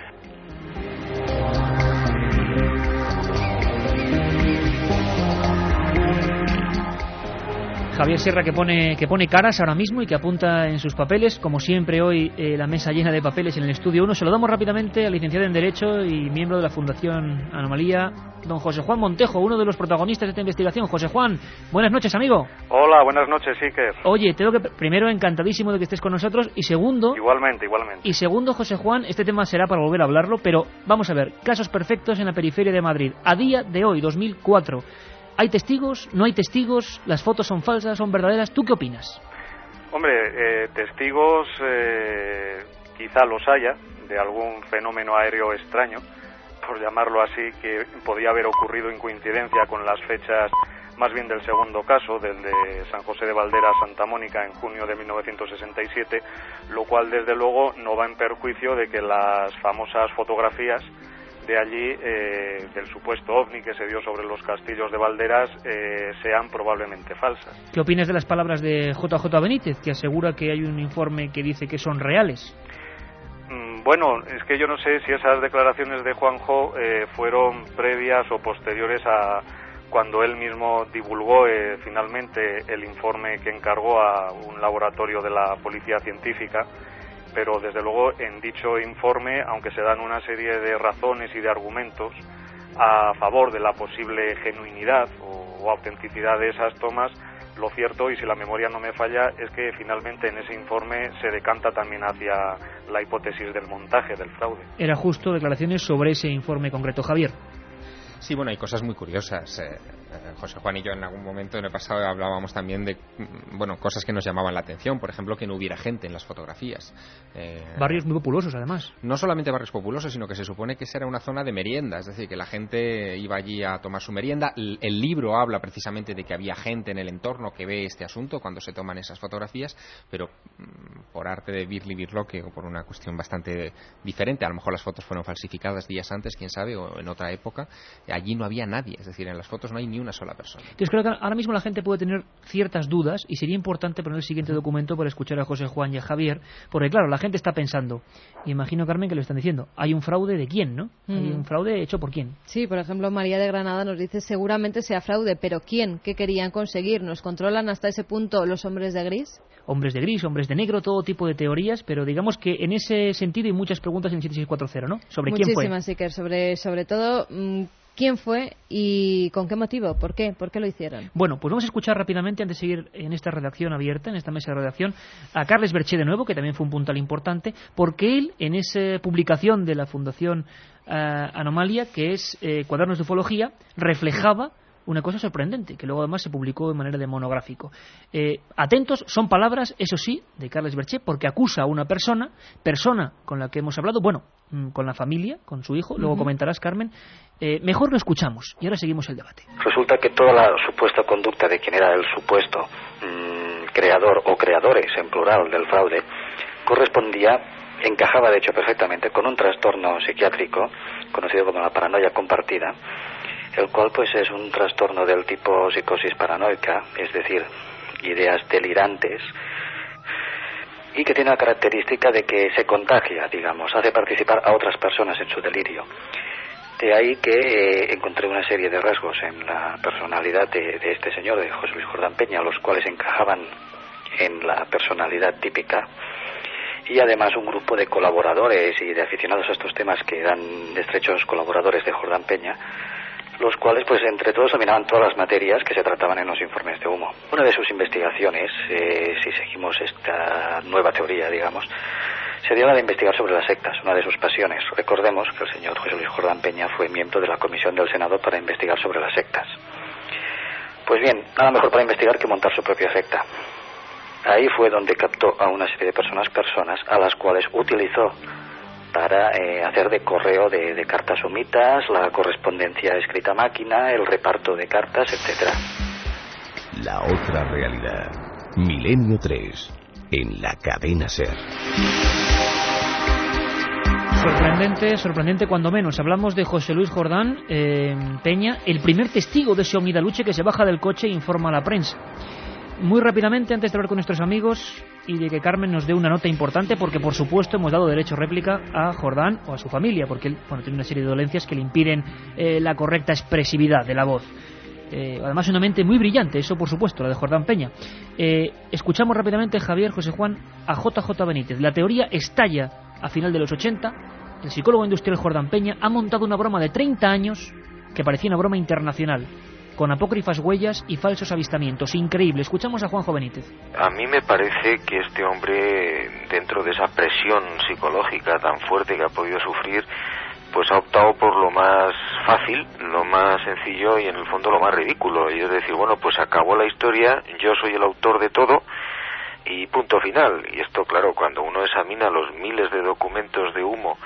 Javier Sierra que pone, que pone caras ahora mismo y que apunta en sus papeles, como siempre hoy eh, la mesa llena de papeles en el estudio 1. Se lo damos rápidamente al licenciado en Derecho y miembro de la Fundación Anomalía, don José Juan Montejo, uno de los protagonistas de esta investigación. José Juan, buenas noches, amigo. Hola, buenas noches, Iker. Oye, tengo que, primero, encantadísimo de que estés con nosotros y segundo... Igualmente, igualmente. Y segundo, José Juan, este tema será para volver a hablarlo, pero vamos a ver, casos perfectos en la periferia de Madrid. A día de hoy, 2004 ¿Hay testigos? ¿No hay testigos? ¿Las fotos son falsas? ¿Son verdaderas? ¿Tú qué opinas? Hombre, eh, testigos eh, quizá los haya de algún fenómeno aéreo extraño, por llamarlo así, que podía haber ocurrido en coincidencia con las fechas más bien del segundo caso, del de San José de Valdera Santa Mónica en junio de 1967, lo cual desde luego no va en perjuicio de que las famosas fotografías de allí, eh, del supuesto ovni que se dio sobre los castillos de Valderas, eh, sean probablemente falsas. ¿Qué opinas de las palabras de JJ Benítez, que asegura que hay un informe que dice que son reales? Mm, bueno, es que yo no sé si esas declaraciones de Juanjo eh, fueron previas o posteriores a cuando él mismo divulgó finalmente el informe que encargó a un laboratorio de la policía científica pero desde luego en dicho informe, aunque se dan una serie de razones y de argumentos a favor de la posible genuinidad o, autenticidad de esas tomas, lo cierto, y si la memoria no me falla, es que finalmente en ese informe se decanta también hacia la hipótesis del montaje, del fraude. Era justo declaraciones sobre ese informe concreto, Javier. Sí, bueno, hay cosas muy curiosas. Eh, eh, José Juan y yo en algún momento en el pasado hablábamos también de mm, bueno cosas que nos llamaban la atención, por ejemplo que no hubiera gente en las fotografías. Eh, barrios muy populosos además. No solamente barrios populosos, sino que se supone que esa era una zona de merienda, es decir, que la gente iba allí a tomar su merienda. El, libro habla precisamente de que había gente en el entorno que ve este asunto cuando se toman esas fotografías, pero mm, por arte de Birli Birloque o por una cuestión bastante diferente, a lo mejor las fotos fueron falsificadas días antes, quién sabe, o en otra época, allí no había nadie, es decir, en las fotos no hay ni una sola persona. Yo creo que ahora mismo la gente puede tener ciertas dudas y sería importante poner el siguiente documento para escuchar a José Juan y a Javier, porque claro, la gente está pensando, imagino Carmen que lo están diciendo, hay un fraude de quién, ¿no? Hay un fraude hecho por quién. Sí, por ejemplo, María de Granada nos dice seguramente sea fraude, pero ¿quién? ¿Qué querían conseguir? ¿Nos controlan hasta ese punto los hombres de gris? Hombres de gris, hombres de negro, todo tipo de teorías, pero digamos que en ese sentido hay muchas preguntas en 7640, ¿no? Sobre quién fue. Muchísimas, Iker, sobre, sobre todo mm, quién fue y con qué motivo, por qué, por qué lo hicieron. Bueno, pues vamos a escuchar rápidamente, antes de seguir en esta redacción abierta, en esta mesa de redacción, a Carles Berché de nuevo, que también fue un puntal importante, porque él, en esa publicación de la Fundación eh, Anomalia, que es eh, Cuadernos de Ufología, reflejaba una cosa sorprendente, que luego además se publicó de manera de monográfico. Eh, atentos, son palabras, eso sí, de Carles Berché, porque acusa a una persona, persona con la que hemos hablado, bueno, mm, con la familia, con su hijo, luego comentarás, Carmen, eh, mejor lo escuchamos y ahora seguimos el debate. Resulta que toda la supuesta conducta de quien era el supuesto mm, creador o creadores en plural del fraude correspondía, encajaba de hecho perfectamente con un trastorno psiquiátrico conocido como la paranoia compartida, el cual pues es un trastorno del tipo psicosis paranoica, es decir, ideas delirantes y que tiene la característica de que se contagia, digamos, hace participar a otras personas en su delirio. De ahí que eh, encontré una serie de rasgos en la personalidad de, este señor, de José Luis Jordán Peña, los cuales encajaban en la personalidad típica. Y además un grupo de colaboradores y de aficionados a estos temas que eran estrechos colaboradores de Jordán Peña, los cuales pues entre todos dominaban todas las materias que se trataban en los informes de humo. Una de sus investigaciones, eh, si seguimos esta nueva teoría, digamos, sería la de investigar sobre las sectas, una de sus pasiones. Recordemos que el señor José Luis Jordán Peña fue miembro de la Comisión del Senado para investigar sobre las sectas. Pues bien, nada mejor para investigar que montar su propia secta. Ahí fue donde captó a una serie de personas, personas a las cuales utilizó para eh, hacer de correo de, cartas sumitas, la correspondencia escrita máquina, el reparto de cartas, etcétera. La otra realidad. Milenio 3. En la cadena Ser. Sorprendente, sorprendente cuando menos. Hablamos de José Luis Jordán eh, Peña, el primer testigo de ese Luche que se baja del coche e informa a la prensa. Muy rápidamente, antes de hablar con nuestros amigos y de que Carmen nos dé una nota importante, porque por supuesto hemos dado derecho réplica a Jordán o a su familia, porque él bueno, tiene una serie de dolencias que le impiden eh, la correcta expresividad de la voz. Eh, además, una mente muy brillante, eso por supuesto, la de Jordán Peña. Escuchamos rápidamente, Javier José Juan, a JJ Benítez. La teoría estalla a final de los 80. El psicólogo industrial Jordán Peña ha montado una broma de 30 años que parecía una broma internacional con apócrifas huellas y falsos avistamientos. Increíble. Escuchamos a Juanjo Benítez. A mí me parece que este hombre, dentro de esa presión psicológica tan fuerte que ha podido sufrir, pues ha optado por lo más fácil, lo más sencillo y en el fondo lo más ridículo. Y es decir, bueno, pues acabó la historia, yo soy el autor de todo y punto final. Y esto, claro, cuando uno examina los miles de documentos de humo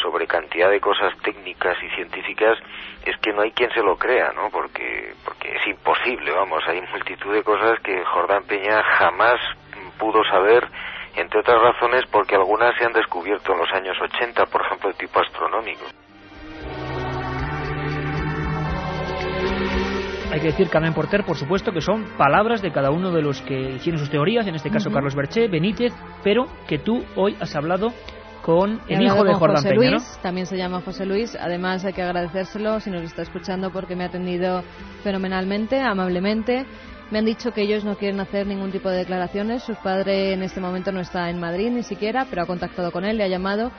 sobre cantidad de cosas técnicas y científicas es que no hay quien se lo crea, ¿no? Porque porque es imposible, vamos, hay multitud de cosas que Jordán Peña jamás pudo saber, entre otras razones porque algunas se han descubierto en los años 80, por ejemplo, de tipo astronómico. Hay que decir, Carmen Porter, por supuesto, que son palabras de cada uno de los que hicieron sus teorías, en este caso uh -huh. Carlos Berché, Benítez, pero que tú hoy has hablado con el hijo de Jordán José Peña, Luis, ¿no? también se llama José Luis. Además, hay que agradecérselo si nos está escuchando porque me ha atendido fenomenalmente, amablemente. Me han dicho que ellos no quieren hacer ningún tipo de declaraciones. Su padre en este momento no está en Madrid ni siquiera, pero ha contactado con él, le ha llamado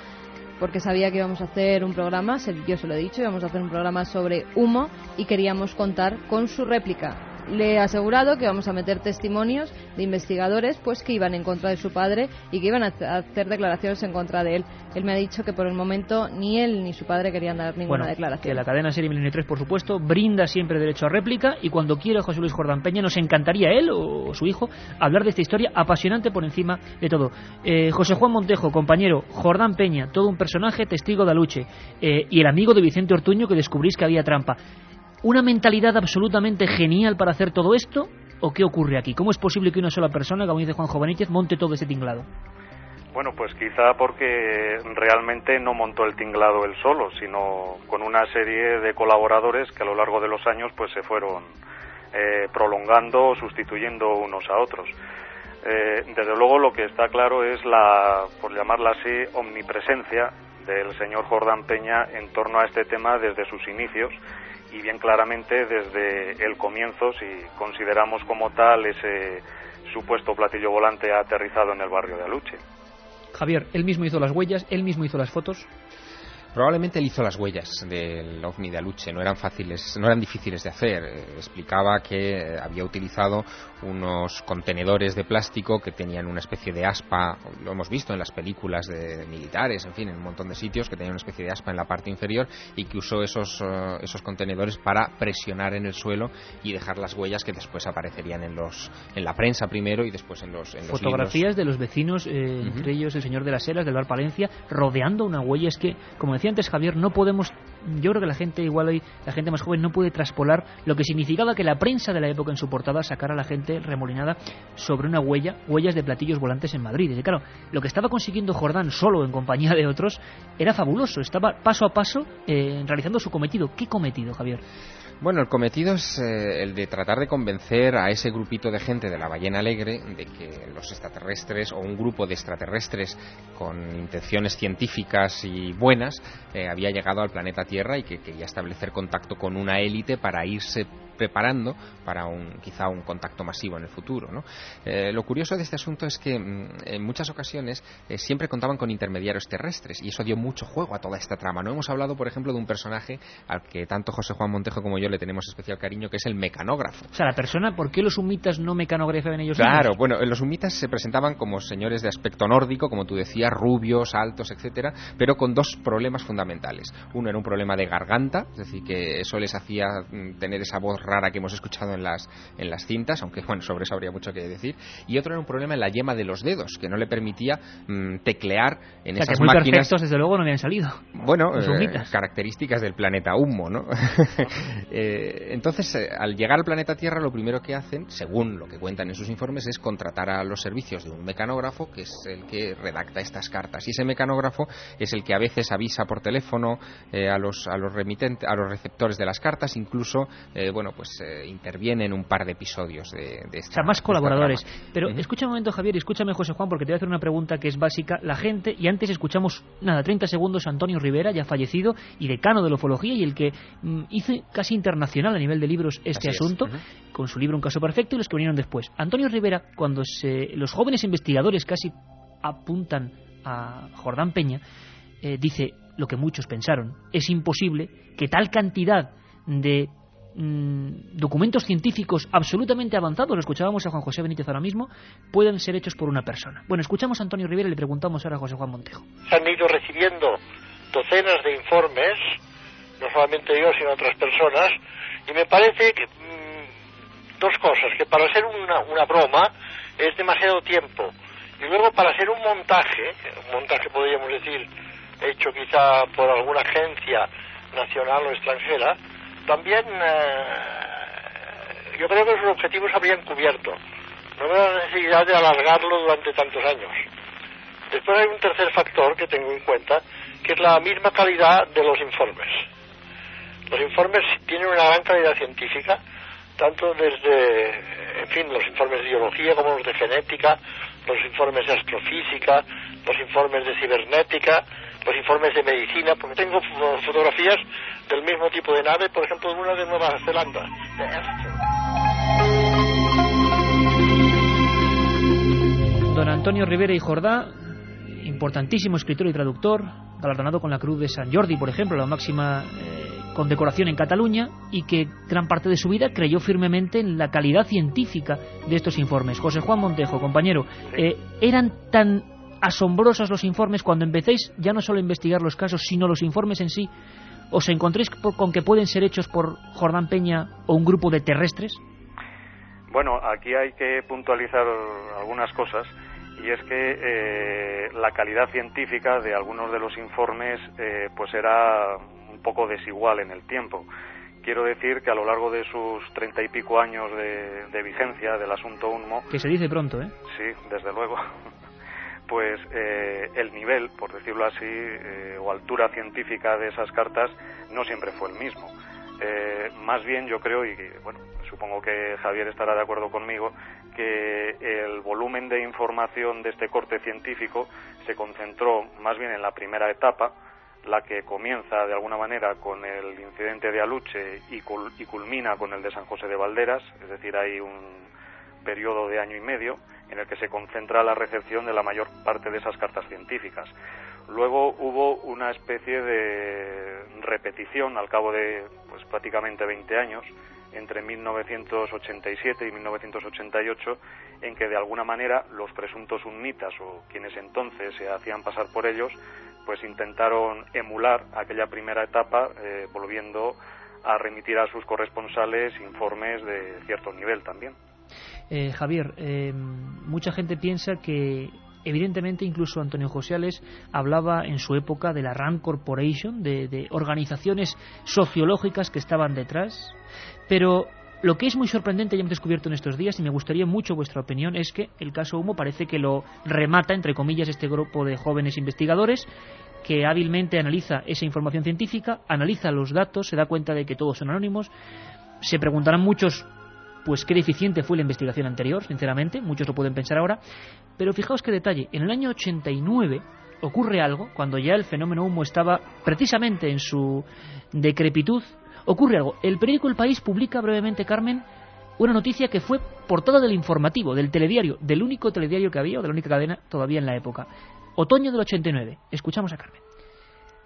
porque sabía que íbamos a hacer un programa, yo se lo he dicho, íbamos a hacer un programa sobre humo y queríamos contar con su réplica le he asegurado que vamos a meter testimonios de investigadores pues que iban en contra de su padre y que iban a hacer declaraciones en contra de él. Él me ha dicho que por el momento ni él ni su padre querían dar ninguna bueno, declaración. Que la cadena Serie Milenio 3, por supuesto, brinda siempre derecho a réplica y cuando quiera José Luis Jordán Peña nos encantaría él o su hijo hablar de esta historia apasionante por encima de todo. Eh, José Juan Montejo, compañero, Jordán Peña, todo un personaje, testigo de Aluche eh, y el amigo de Vicente Ortuño que descubrís que había trampa una mentalidad absolutamente genial para hacer todo esto? ¿O qué ocurre aquí? ¿Cómo es posible que una sola persona, como dice Juan Benítez, monte todo ese tinglado? Bueno, pues quizá porque realmente no montó el tinglado él solo, sino con una serie de colaboradores que a lo largo de los años pues se fueron eh, prolongando, sustituyendo unos a otros. Eh, desde luego lo que está claro es la, por llamarla así, omnipresencia del señor Jordán Peña en torno a este tema desde sus inicios y bien claramente desde el comienzo si consideramos como tal ese supuesto platillo volante aterrizado en el barrio de Aluche. Javier, él mismo hizo las huellas, él mismo hizo las fotos. Probablemente él hizo las huellas del ovni de Aluche, no eran fáciles, no eran difíciles de hacer. Explicaba que había utilizado unos contenedores de plástico que tenían una especie de aspa, lo hemos visto en las películas de militares, en fin, en un montón de sitios que tenían una especie de aspa en la parte inferior y que usó esos, uh, esos contenedores para presionar en el suelo y dejar las huellas que después aparecerían en los en la prensa primero y después en los en fotografías de los vecinos, eh, uh -huh. entre ellos el señor de las Heras del Bar Palencia, rodeando una huella. Es que, como decía antes Javier, no podemos yo creo que la gente, igual hoy, la gente más joven no puede traspolar lo que significaba que la prensa de la época en su portada sacara a la gente remolinada sobre una huella, huellas de platillos volantes en Madrid. Y claro, lo que estaba consiguiendo Jordán solo en compañía de otros era fabuloso, estaba paso a paso eh, realizando su cometido. ¿Qué cometido, Javier? Bueno, el cometido es eh, el de tratar de convencer a ese grupito de gente de la ballena alegre de que los extraterrestres o un grupo de extraterrestres con intenciones científicas y buenas eh, había llegado al planeta Tierra y que quería establecer contacto con una élite para irse preparando para un, quizá un contacto masivo en el futuro. ¿no? Eh, lo curioso de este asunto es que mm, en muchas ocasiones eh, siempre contaban con intermediarios terrestres y eso dio mucho juego a toda esta trama. No hemos hablado, por ejemplo, de un personaje al que tanto José Juan Montejo como yo le tenemos especial cariño, que es el mecanógrafo. O sea, la persona, ¿por qué los humitas no mecanografiaban ellos Claro, bueno, los humitas se presentaban como señores de aspecto nórdico, como tú decías, rubios, altos, etcétera, pero con dos problemas fundamentales. Uno era un problema de garganta, es decir, que eso les hacía mm, tener esa voz rara que hemos escuchado en las, en las cintas, aunque bueno, sobre eso habría mucho que decir. Y otro era un problema en la yema de los dedos, que no le permitía mm, teclear en esas muy máquinas. Perfectos, desde luego, no habían salido. Bueno, eh, características del planeta Humo, ¿no? eh, entonces, eh, al llegar al planeta Tierra, lo primero que hacen, según lo que cuentan en sus informes, es contratar a los servicios de un mecanógrafo, que es el que redacta estas cartas. Y ese mecanógrafo es el que a veces avisa por teléfono eh, a los a los remitentes, a los receptores de las cartas, incluso, bueno, pues interviene en un par de episodios de, de esta, O sea, más colaboradores. Pero escucha un momento, Javier, y escúchame, José Juan, porque te voy a hacer una pregunta que es básica. La gente, y antes escuchamos, nada, 30 segundos, Antonio Rivera, ya fallecido, y decano de la ufología, y el que mm, hizo casi internacional a nivel de libros este Así es. asunto, con su libro Un caso perfecto, y los que vinieron después. Antonio Rivera, cuando se, los jóvenes investigadores casi apuntan a Jordán Peña, eh, dice lo que muchos pensaron. Es imposible que tal cantidad de mm, documentos científicos absolutamente avanzados, lo escuchábamos a Juan José Benítez ahora mismo, puedan ser hechos por una persona. Bueno, escuchamos a Antonio Rivera y le preguntamos ahora a José Juan Montejo. Se han ido recibiendo docenas de informes, no solamente yo, sino otras personas, y me parece que mm, dos cosas, que para ser una, una broma es demasiado tiempo, y luego para ser un montaje, un montaje podríamos decir hecho quizá por alguna agencia nacional o extranjera, también eh, yo creo que sus objetivos habrían cubierto. No veo la necesidad de alargarlo durante tantos años. Después hay un tercer factor que tengo en cuenta, que es la misma calidad de los informes. Los informes tienen una gran calidad científica, tanto desde, en fin, los informes de biología como los de genética, los informes de astrofísica, los informes de cibernética, los informes de medicina, porque tengo fotografías del mismo tipo de nave, por ejemplo, de una de Nueva Zelanda. Don Antonio Rivera y Jordá, importantísimo escritor y traductor, galardonado con la Cruz de San Jordi, por ejemplo, la máxima eh, condecoración en Cataluña, y que gran parte de su vida creyó firmemente en la calidad científica de estos informes. José Juan Montejo, compañero, eh, ¿eran tan asombrosos los informes cuando empecéis ya no solo a investigar los casos, sino los informes en sí? ¿Os encontréis con que pueden ser hechos por Jordán Peña o un grupo de terrestres? Bueno, aquí hay que puntualizar algunas cosas y es que eh, la calidad científica de algunos de los informes eh, pues era un poco desigual en el tiempo. Quiero decir que a lo largo de sus treinta y pico años de, de, vigencia del asunto UNMO... Que se dice pronto, ¿eh? Sí, desde luego. Pues eh, el nivel, por decirlo así, eh, o altura científica de esas cartas no siempre fue el mismo. Eh, más bien yo creo, y bueno, supongo que Javier estará de acuerdo conmigo, que el volumen de información de este corte científico se concentró más bien en la primera etapa, la que comienza de alguna manera con el incidente de Aluche y, cul y culmina con el de San José de Valderas, es decir, hay un periodo de año y medio en el que se concentra la recepción de la mayor parte de esas cartas científicas. Luego hubo una especie de repetición al cabo de pues, prácticamente 20 años, entre 1987 y 1988, en que de alguna manera los presuntos unnitas o quienes entonces se hacían pasar por ellos, pues intentaron emular aquella primera etapa, eh, volviendo a remitir a sus corresponsales informes de cierto nivel también. Eh, Javier, eh, mucha gente piensa que Evidentemente, incluso Antonio José hablaba en su época de la RAND Corporation, de, de organizaciones sociológicas que estaban detrás, pero lo que es muy sorprendente, ya hemos descubierto en estos días, y me gustaría mucho vuestra opinión, es que el caso Humo parece que lo remata, entre comillas, este grupo de jóvenes investigadores que hábilmente analiza esa información científica, analiza los datos, se da cuenta de que todos son anónimos. Se preguntarán muchos, pues qué deficiente fue la investigación anterior, sinceramente, muchos lo pueden pensar ahora. Pero fijaos qué detalle, en el año 89 ocurre algo, cuando ya el fenómeno humo estaba precisamente en su decrepitud, ocurre algo. El periódico El País publica brevemente, Carmen, una noticia que fue portada del informativo, del telediario, del único telediario que había, o de la única cadena todavía en la época. Otoño del 89. Escuchamos a Carmen.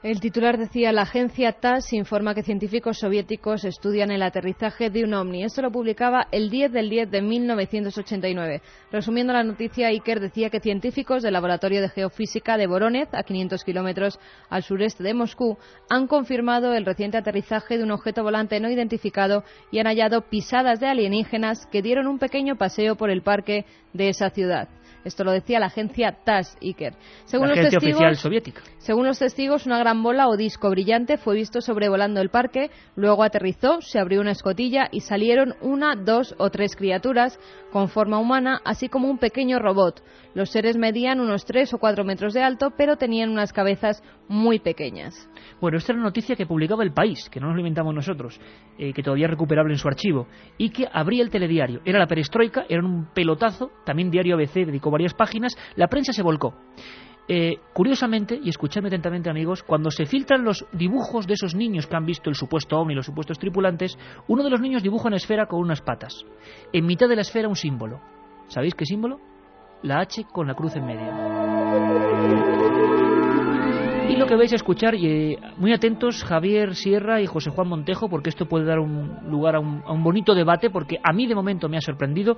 El titular decía, la agencia TASS informa que científicos soviéticos estudian el aterrizaje de un ovni. Esto lo publicaba el 10 del 10 de 1989. Resumiendo la noticia, Iker decía que científicos del Laboratorio de Geofísica de Voronezh, a 500 kilómetros al sureste de Moscú, han confirmado el reciente aterrizaje de un objeto volante no identificado y han hallado pisadas de alienígenas que dieron un pequeño paseo por el parque de esa ciudad. Esto lo decía la agencia TASS, Iker. Según la los agencia testigos, oficial soviética. según los testigos, una gran bola o disco brillante fue visto sobrevolando el parque, luego aterrizó, se abrió una escotilla y salieron una, dos o tres criaturas con forma humana, así como un pequeño robot. Los seres medían unos tres o cuatro metros de alto, pero tenían unas cabezas muy pequeñas. Bueno, esta era una noticia que publicaba El País, que no nos lo inventamos nosotros, eh, que todavía es recuperable en su archivo, y que abría el telediario. Era la perestroika, era un pelotazo, también Diario ABC dedicó varias páginas, la prensa se volcó. Eh, curiosamente, y escuchadme atentamente amigos, cuando se filtran los dibujos de esos niños que han visto el supuesto ovni los supuestos tripulantes, uno de los niños dibuja una esfera con unas patas. En mitad de la esfera un símbolo. ¿Sabéis qué símbolo? La H con la cruz en medio. Lo que vais a escuchar, y eh, muy atentos Javier Sierra y José Juan Montejo, porque esto puede dar un lugar a un, a un bonito debate, porque a mí de momento me ha sorprendido.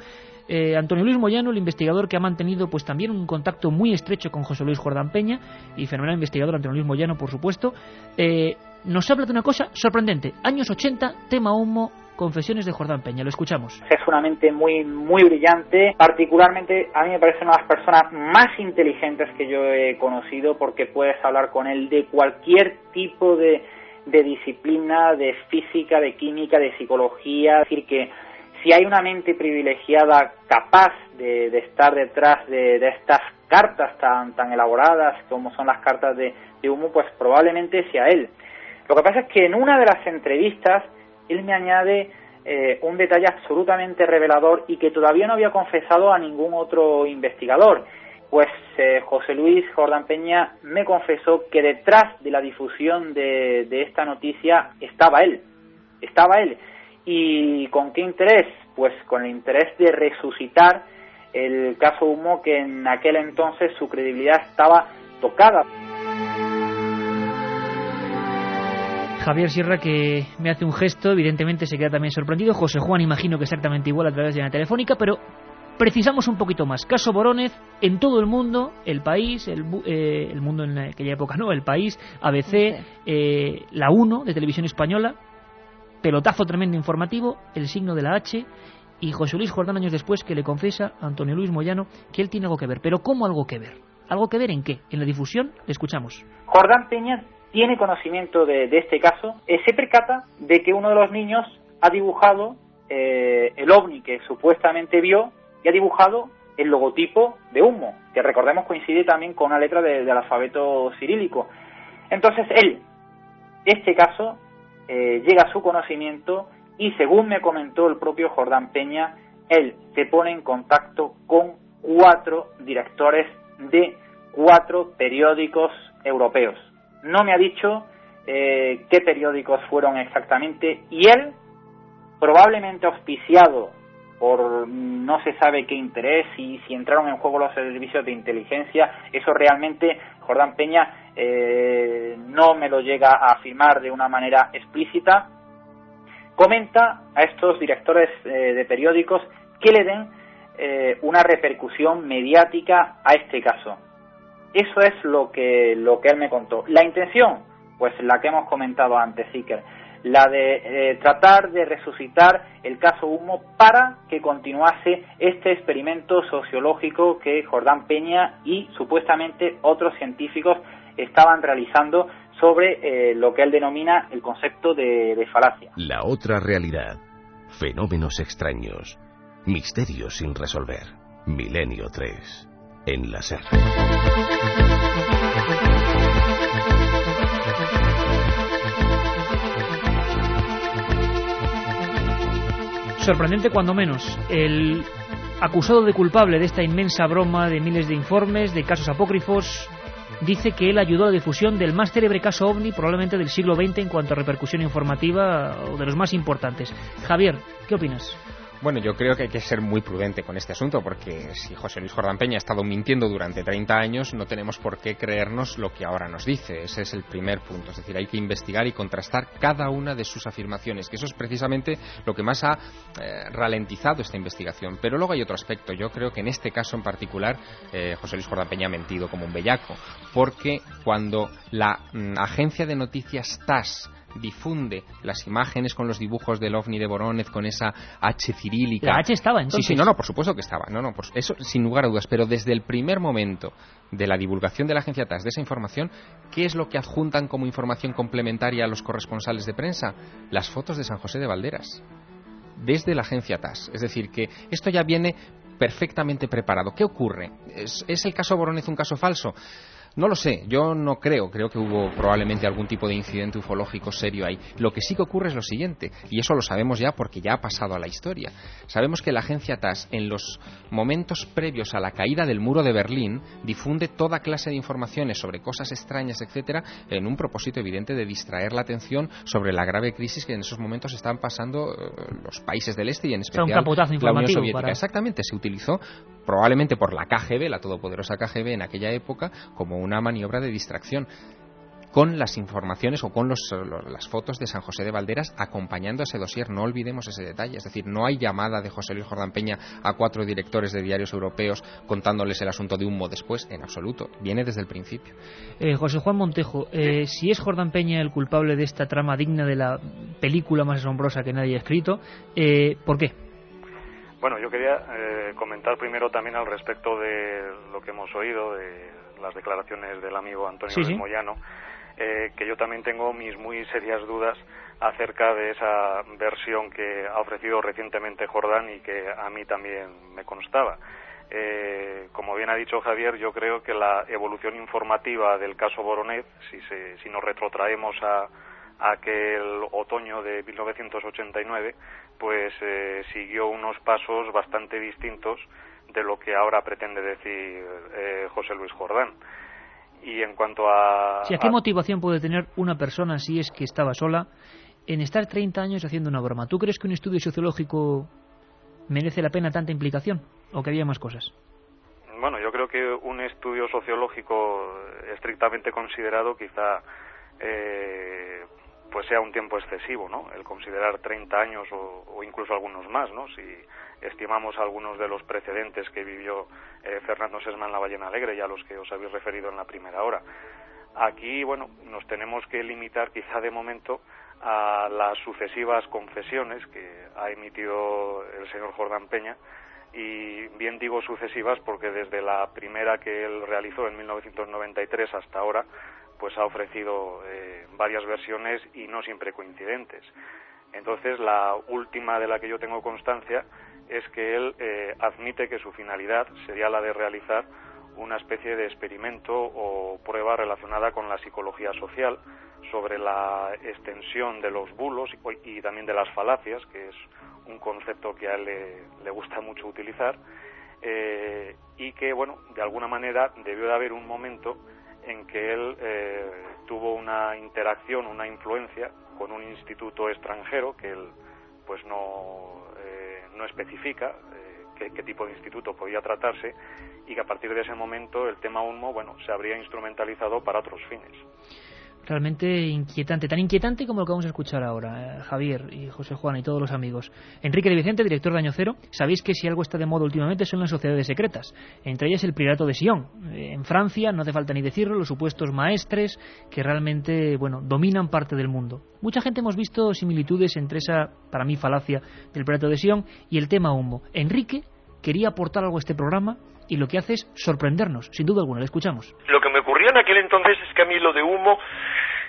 Eh, Antonio Luis Moyano, el investigador que ha mantenido pues también un contacto muy estrecho con José Luis Jordán Peña, y fenomenal investigador Antonio Luis Moyano, por supuesto, eh, nos habla de una cosa sorprendente. Años 80, tema humo, confesiones de Jordán Peña. Lo escuchamos. Es una mente muy, muy brillante. Particularmente, a mí me parece una de las personas más inteligentes que yo he conocido porque puedes hablar con él de cualquier tipo de, de disciplina, de física, de química, de psicología. Es decir, que si hay una mente privilegiada capaz de, de estar detrás de, de, estas cartas tan, tan elaboradas como son las cartas de, de humo, pues probablemente sea él. Lo que pasa es que en una de las entrevistas él me añade eh, un detalle absolutamente revelador y que todavía no había confesado a ningún otro investigador. Pues eh, José Luis Jordán Peña me confesó que detrás de la difusión de, de esta noticia estaba él. Estaba él. ¿Y con qué interés? Pues con el interés de resucitar el caso Humo, que en aquel entonces su credibilidad estaba tocada. Javier Sierra que me hace un gesto, evidentemente se queda también sorprendido. José Juan imagino que exactamente igual a través de la telefónica, pero precisamos un poquito más. Caso Boronez en todo el mundo, el país, el, eh, el mundo en aquella época, no, el país, ABC, eh, la 1 de televisión española, pelotazo tremendo informativo, el signo de la H y José Luis Jordán años después que le confiesa a Antonio Luis Moyano que él tiene algo que ver. Pero ¿cómo algo que ver? ¿Algo que ver en qué? En la difusión, le escuchamos. Jordán Peña tiene conocimiento de, este caso, eh, se percata de que uno de los niños ha dibujado eh, el ovni que supuestamente vio y ha dibujado el logotipo de humo, que recordemos coincide también con una letra de, del alfabeto cirílico. Entonces él, este caso, eh, llega a su conocimiento y según me comentó el propio Jordán Peña, él se pone en contacto con cuatro directores de cuatro periódicos europeos. No me ha dicho eh, qué periódicos fueron exactamente y él, probablemente auspiciado por no se sabe qué interés y si entraron en juego los servicios de inteligencia, eso realmente Jordán Peña eh, no me lo llega a afirmar de una manera explícita. Comenta a estos directores eh, de periódicos que le den eh, una repercusión mediática a este caso. Eso es lo que, lo que él me contó. La intención, pues la que hemos comentado antes, Iker. la de eh, tratar de resucitar el caso Humo para que continuase este experimento sociológico que Jordán Peña y supuestamente otros científicos estaban realizando sobre eh, lo que él denomina el concepto de, de falacia. La otra realidad. Fenómenos extraños. Misterios sin resolver. Milenio 3. En la SER. Sorprendente cuando menos. El acusado de culpable de esta inmensa broma de miles de informes, de casos apócrifos, dice que él ayudó a la difusión del más célebre caso ovni probablemente del siglo XX en cuanto a repercusión informativa o de los más importantes. Javier, ¿qué opinas? Bueno, yo creo que hay que ser muy prudente con este asunto, porque si José Luis Jordán Peña ha estado mintiendo durante 30 años, no tenemos por qué creernos lo que ahora nos dice. Ese es el primer punto. Es decir, hay que investigar y contrastar cada una de sus afirmaciones, que eso es precisamente lo que más ha eh, ralentizado esta investigación. Pero luego hay otro aspecto. Yo creo que en este caso en particular, eh, José Luis Jordán Peña ha mentido como un bellaco, porque cuando la mm, agencia de noticias TAS difunde las imágenes con los dibujos del ovni de Borónez, con esa H cirílica. La H estaba entonces. Sí, sí, no, no, por supuesto que estaba. No, no, por, eso sin lugar a dudas. Pero desde el primer momento de la divulgación de la agencia TAS de esa información, ¿qué es lo que adjuntan como información complementaria a los corresponsales de prensa? Las fotos de San José de Valderas. Desde la agencia TAS. Es decir, que esto ya viene perfectamente preparado. ¿Qué ocurre? ¿Es, ¿Es el caso Borónez un caso falso? No lo sé, yo no creo, creo que hubo probablemente algún tipo de incidente ufológico serio ahí. Lo que sí que ocurre es lo siguiente, y eso lo sabemos ya porque ya ha pasado a la historia. Sabemos que la agencia TAS, en los momentos previos a la caída del muro de Berlín, difunde toda clase de informaciones sobre cosas extrañas, etcétera, en un propósito evidente de distraer la atención sobre la grave crisis que en esos momentos están pasando eh, los países del este y en especial la Unión Soviética. Exactamente, se utilizó probablemente por la KGB, la todopoderosa KGB en aquella época, como una maniobra de distracción con las informaciones o con los, las fotos de San José de Valderas acompañando ese dossier. No olvidemos ese detalle. Es decir, no hay llamada de José Luis Jordán Peña a cuatro directores de diarios europeos contándoles el asunto de humo después, en absoluto. Viene desde el principio. Eh, José Juan Montejo, eh, si es Jordán Peña el culpable de esta trama digna de la película más asombrosa que nadie ha escrito, eh, ¿por qué? Bueno, yo quería eh, comentar primero también al respecto de lo que hemos oído, de las declaraciones del amigo Antonio Sí, sí. Moyano, eh, que yo también tengo mis muy serias dudas acerca de esa versión que ha ofrecido recientemente Jordán y que a mí también me constaba. Eh, como bien ha dicho Javier, yo creo que la evolución informativa del caso Boronet, si, se, si nos retrotraemos a, a aquel otoño de 1989, pues eh, siguió unos pasos bastante distintos de lo que ahora pretende decir eh, José Luis Jordán. Y en cuanto a... Sí, ¿A qué a- motivación puede tener una persona, si es que estaba sola, en estar 30 años haciendo una broma? ¿Tú crees que un estudio sociológico merece la pena tanta implicación? ¿O que había más cosas? Bueno, yo creo que un estudio sociológico estrictamente considerado quizá eh, pues sea un tiempo excesivo, ¿no? El considerar 30 años o, o incluso algunos más, ¿no? Si estimamos algunos de los precedentes que vivió eh, Fernando Sesma en la Ballena Alegre y a los que os habéis referido en la primera hora. Aquí, bueno, nos tenemos que limitar quizá de momento a las sucesivas confesiones que ha emitido el señor Jordán Peña y bien digo sucesivas porque desde la primera que él realizó en 1993 hasta ahora pues ha ofrecido eh, varias versiones y no siempre coincidentes. Entonces la última de la que yo tengo constancia es que él eh, admite que su finalidad sería la de realizar una especie de experimento o prueba relacionada con la psicología social sobre la extensión de los bulos y, y también de las falacias, que es un concepto que a él le, le gusta mucho utilizar, eh, y que, bueno, de alguna manera debió de haber un momento en que él eh, tuvo una interacción, una influencia con un instituto extranjero que él pues no, eh, no especifica eh, qué, tipo de instituto podía tratarse y que a partir de ese momento el tema UNMO bueno se habría instrumentalizado para otros fines. Realmente inquietante, tan inquietante como lo que vamos a escuchar ahora, eh, Javier y José Juan y todos los amigos. Enrique de Vicente, director de Año Cero, sabéis que si algo está de moda últimamente son las sociedades secretas, entre ellas el Priorato de Sion. Eh, en Francia, no hace falta ni decirlo, los supuestos maestres que realmente, bueno, dominan parte del mundo. Mucha gente hemos visto similitudes entre esa, para mí, falacia del Priorato de Sion y el tema humo. Enrique quería aportar algo a este programa y lo que hace es sorprendernos, sin duda alguna. Le escuchamos. Lo que me ocurrió en aquel entonces es que a mí lo de humo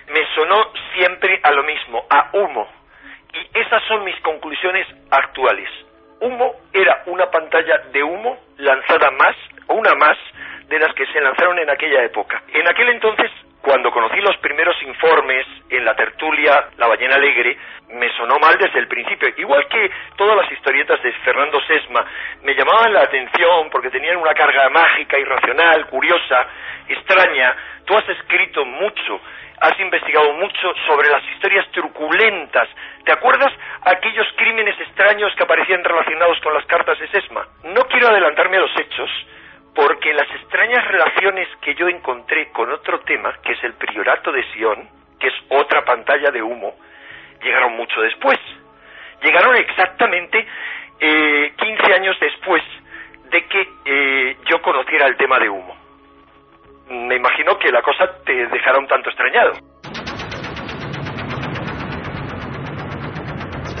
me sonó siempre a lo mismo, a humo. Y esas son mis conclusiones actuales. Humo era una pantalla de humo lanzada más, una más, de las que se lanzaron en aquella época. En aquel entonces cuando conocí los primeros informes en la tertulia La Ballena Alegre, me sonó mal desde el principio. Igual que todas las historietas de Fernando Sesma, me llamaban la atención porque tenían una carga mágica, irracional, curiosa, extraña. Tú has escrito mucho, has investigado mucho sobre las historias truculentas. ¿Te acuerdas aquellos crímenes extraños que aparecían relacionados con las cartas de Sesma? No quiero adelantarme a los hechos, porque las extrañas relaciones que yo encontré con otro tema, que es el priorato de Sion, que es otra pantalla de humo, llegaron mucho después. Llegaron exactamente eh, 15 años después de que eh, yo conociera el tema de humo. Me imagino que la cosa te dejará un tanto extrañado.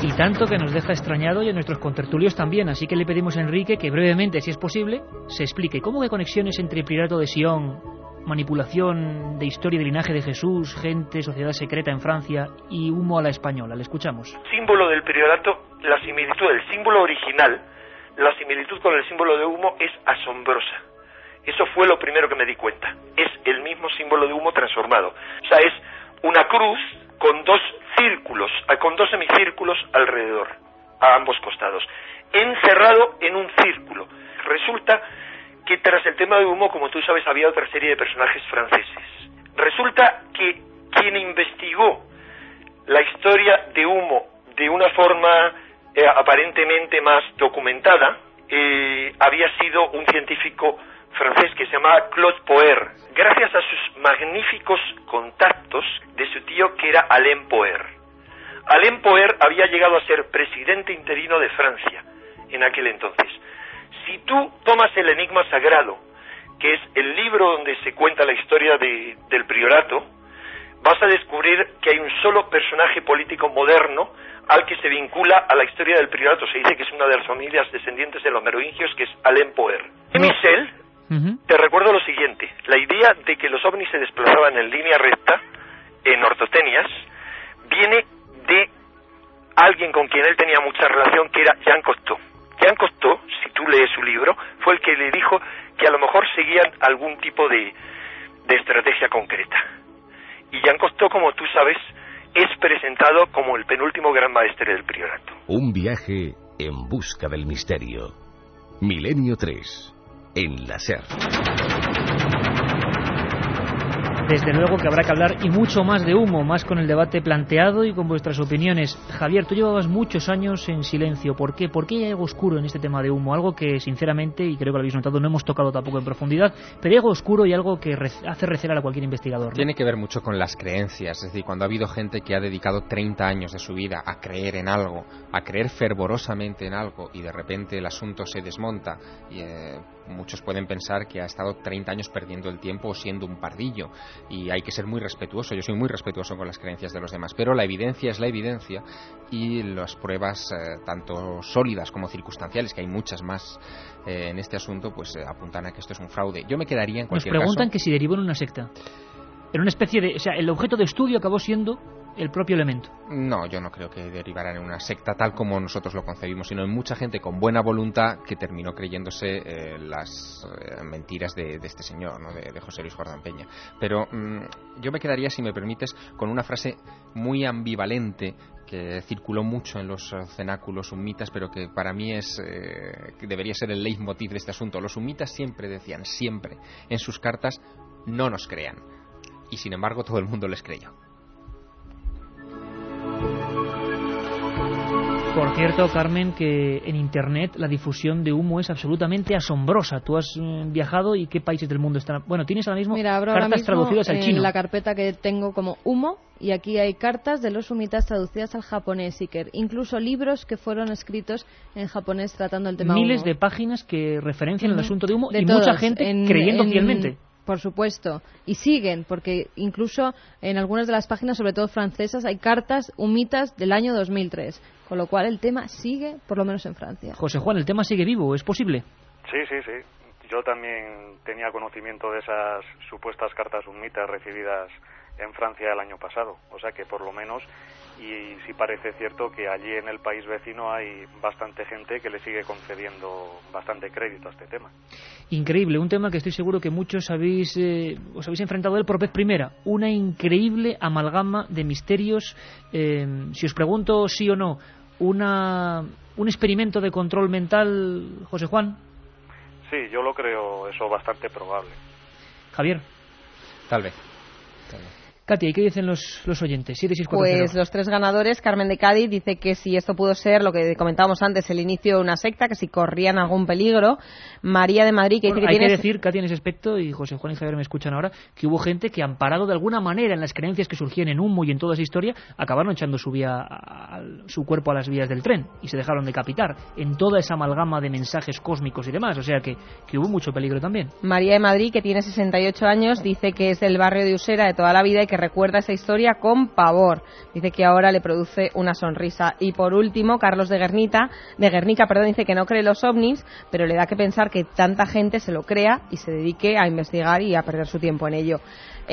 Y tanto que nos deja extrañado y a nuestros contertulios también, así que le pedimos a Enrique que brevemente, si es posible, se explique cómo hay conexiones entre el Priorato de Sion, manipulación de historia de linaje de Jesús, gente, sociedad secreta en Francia y humo a la española. Le escuchamos. Símbolo del Priorato, la similitud, el símbolo original, la similitud con el símbolo de humo es asombrosa. Eso fue lo primero que me di cuenta. Es el mismo símbolo de humo transformado. O sea, es una cruz con dos círculos, con dos semicírculos alrededor, a ambos costados, encerrado en un círculo. Resulta que tras el tema de humo, como tú sabes, había otra serie de personajes franceses. Resulta que quien investigó la historia de humo de una forma eh, aparentemente más documentada eh, había sido un científico francés que se llamaba Claude Poer, gracias a sus magníficos contactos de su tío que era Alain Poer. Alain Poer había llegado a ser presidente interino de Francia en aquel entonces. Si tú tomas el Enigma Sagrado, que es el libro donde se cuenta la historia de, del priorato, vas a descubrir que hay un solo personaje político moderno al que se vincula a la historia del priorato. Se dice que es una de las familias descendientes de los merovingios, que es Alain Poer. Michel, te recuerdo lo siguiente, la idea de que los ovnis se desplazaban en línea recta, en ortotenias, viene de alguien con quien él tenía mucha relación, que era Jean Cocteau. Jean Cocteau, si tú lees su libro, fue el que le dijo que a lo mejor seguían algún tipo de, de estrategia concreta. Y Jean Cocteau, como tú sabes, es presentado como el penúltimo gran maestre del priorato. Un viaje en busca del misterio. Milenio 3 en la SER. Desde luego que habrá que hablar y mucho más de humo, más con el debate planteado y con vuestras opiniones. Javier, tú llevabas muchos años en silencio. ¿Por qué? ¿Por qué hay algo oscuro en este tema de humo? Algo que, sinceramente, y creo que lo habéis notado, no hemos tocado tampoco en profundidad, pero hay algo oscuro y algo que hace recelar a cualquier investigador. ¿no? Tiene que ver mucho con las creencias. Es decir, cuando ha habido gente que ha dedicado 30 años de su vida a creer en algo, a creer fervorosamente en algo, y de repente el asunto se desmonta, y eh, muchos pueden pensar que ha estado 30 años perdiendo el tiempo o siendo un pardillo y hay que ser muy respetuoso. Yo soy muy respetuoso con las creencias de los demás, pero la evidencia es la evidencia y las pruebas, eh, tanto sólidas como circunstanciales, que hay muchas más eh, en este asunto, pues eh, apuntan a que esto es un fraude. Yo me quedaría en Nos cualquier preguntan caso. que si derivó en una secta. En una especie de. O sea, el objeto de estudio acabó siendo el propio elemento. No, yo no creo que derivaran en una secta tal como nosotros lo concebimos, sino en mucha gente con buena voluntad que terminó creyéndose eh, las eh, mentiras de, de este señor, ¿no? de, José Luis Jordán Peña. Pero mm, yo me quedaría, si me permites, con una frase muy ambivalente que circuló mucho en los cenáculos sumitas, pero que para mí es eh, debería ser el leitmotiv de este asunto. Los sumitas siempre decían, siempre, en sus cartas, no nos crean. Y sin embargo todo el mundo les creyó. Por cierto, Carmen, que en Internet la difusión de humo es absolutamente asombrosa. Tú has eh, viajado y qué países del mundo están. Bueno, tienes ahora mismo Mira, abro ahora cartas mismo traducidas al en chino. la carpeta que tengo como humo y aquí hay cartas de los humitas traducidas al japonés, Iker. Incluso libros que fueron escritos en japonés tratando el tema Miles humo. de páginas que referencian el asunto de humo De y todos, mucha gente en- creyendo en- fielmente. Por supuesto. Y siguen, porque incluso en algunas de las páginas, sobre todo francesas, hay cartas humitas del año 2003. Con lo cual el tema sigue, por lo menos en Francia. José Juan, el tema sigue vivo, ¿es posible? Sí, sí, sí. Yo también tenía conocimiento de esas supuestas cartas humitas recibidas en Francia el año pasado. O sea que por lo menos, y sí parece cierto que allí en el país vecino hay bastante gente que le sigue concediendo bastante crédito a este tema. Increíble, un tema que estoy seguro que muchos habéis, eh, os habéis enfrentado a él por vez primera. Una increíble amalgama de misterios. eh, si os pregunto sí o no, una, un experimento de control mental, José Juan, Sí, yo lo creo eso bastante probable. Javier, Tal vez. Katia, ¿y qué dicen los, los oyentes? 7640. Pues los tres ganadores, Carmen de Cádiz dice que si esto pudo ser lo que comentábamos antes, el inicio de una secta, que si corrían algún peligro. María de Madrid, que Bueno, dice que hay que decir, Katia, en ese aspecto, y José Juan y Javier me escuchan ahora, que hubo gente que, amparado de alguna manera en las creencias que surgían en humo y en toda esa historia, acabaron echando su, vía a- a- su cuerpo a las vías del tren y se dejaron decapitar en toda esa amalgama de mensajes cósmicos y demás. O sea que, que hubo mucho peligro también. María de Madrid, que tiene 68 años, dice que es del barrio de Usera de toda la vida y que recuerda esa historia con pavor. Dice que ahora le produce una sonrisa. Y por último, Carlos de Guernica, de Guernica, perdón, dice que no cree los ovnis, pero le da que pensar que tanta gente se lo crea y se dedique a investigar y a perder su tiempo en ello.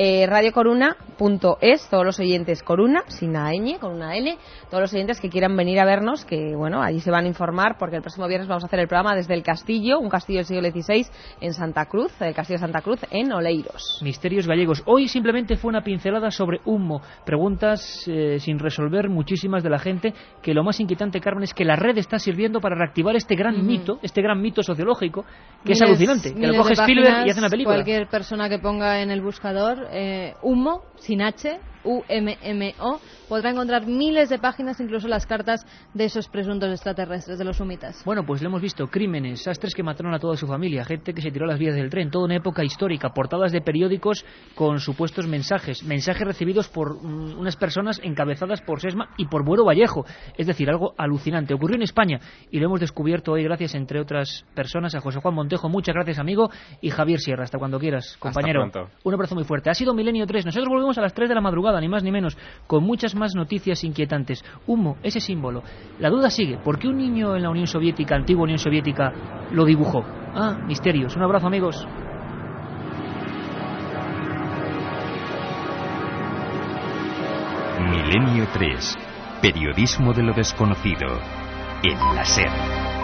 Eh, radiocoruna.es, todos los oyentes Coruna, sin una ñ, con una L, todos los oyentes que quieran venir a vernos, que bueno, allí se van a informar porque el próximo viernes vamos a hacer el programa desde el castillo, un castillo del siglo XVI en Santa Cruz, el castillo de Santa Cruz en Oleiros. Misterios gallegos. Hoy simplemente fue una pincelada sobre humo. Preguntas eh, sin resolver muchísimas de la gente. Que lo más inquietante, Carmen, es que la red está sirviendo para reactivar este gran mito, este gran mito sociológico, que es alucinante. Que lo coge Spielberg y hace una película. Cualquier persona que ponga en el buscador eh, humo, sin H, U-M-M-O, podrá encontrar miles de páginas, incluso las cartas de esos presuntos extraterrestres, de los humitas. Bueno, pues lo hemos visto, crímenes, sastres que mataron a toda su familia, gente que se tiró a las vías del tren, toda una época histórica, portadas de periódicos con supuestos mensajes, mensajes recibidos por mm, unas personas encabezadas por Sesma y por Buero Vallejo, es decir, algo alucinante. Ocurrió en España y lo hemos descubierto hoy gracias, entre otras personas, a José Juan Montejo, muchas gracias amigo, y Javier Sierra, hasta cuando quieras, compañero. pronto. Un abrazo muy fuerte. Ha sido Milenio 3, nosotros volvemos a las 3 de la madrugada, ni más ni menos, con muchas más noticias inquietantes. Humo, ese símbolo. La duda sigue, ¿por qué un niño en la Unión Soviética, antigua Unión Soviética, lo dibujó? Ah, misterios. Un abrazo, amigos. Milenio 3. Periodismo de lo desconocido. En la SER.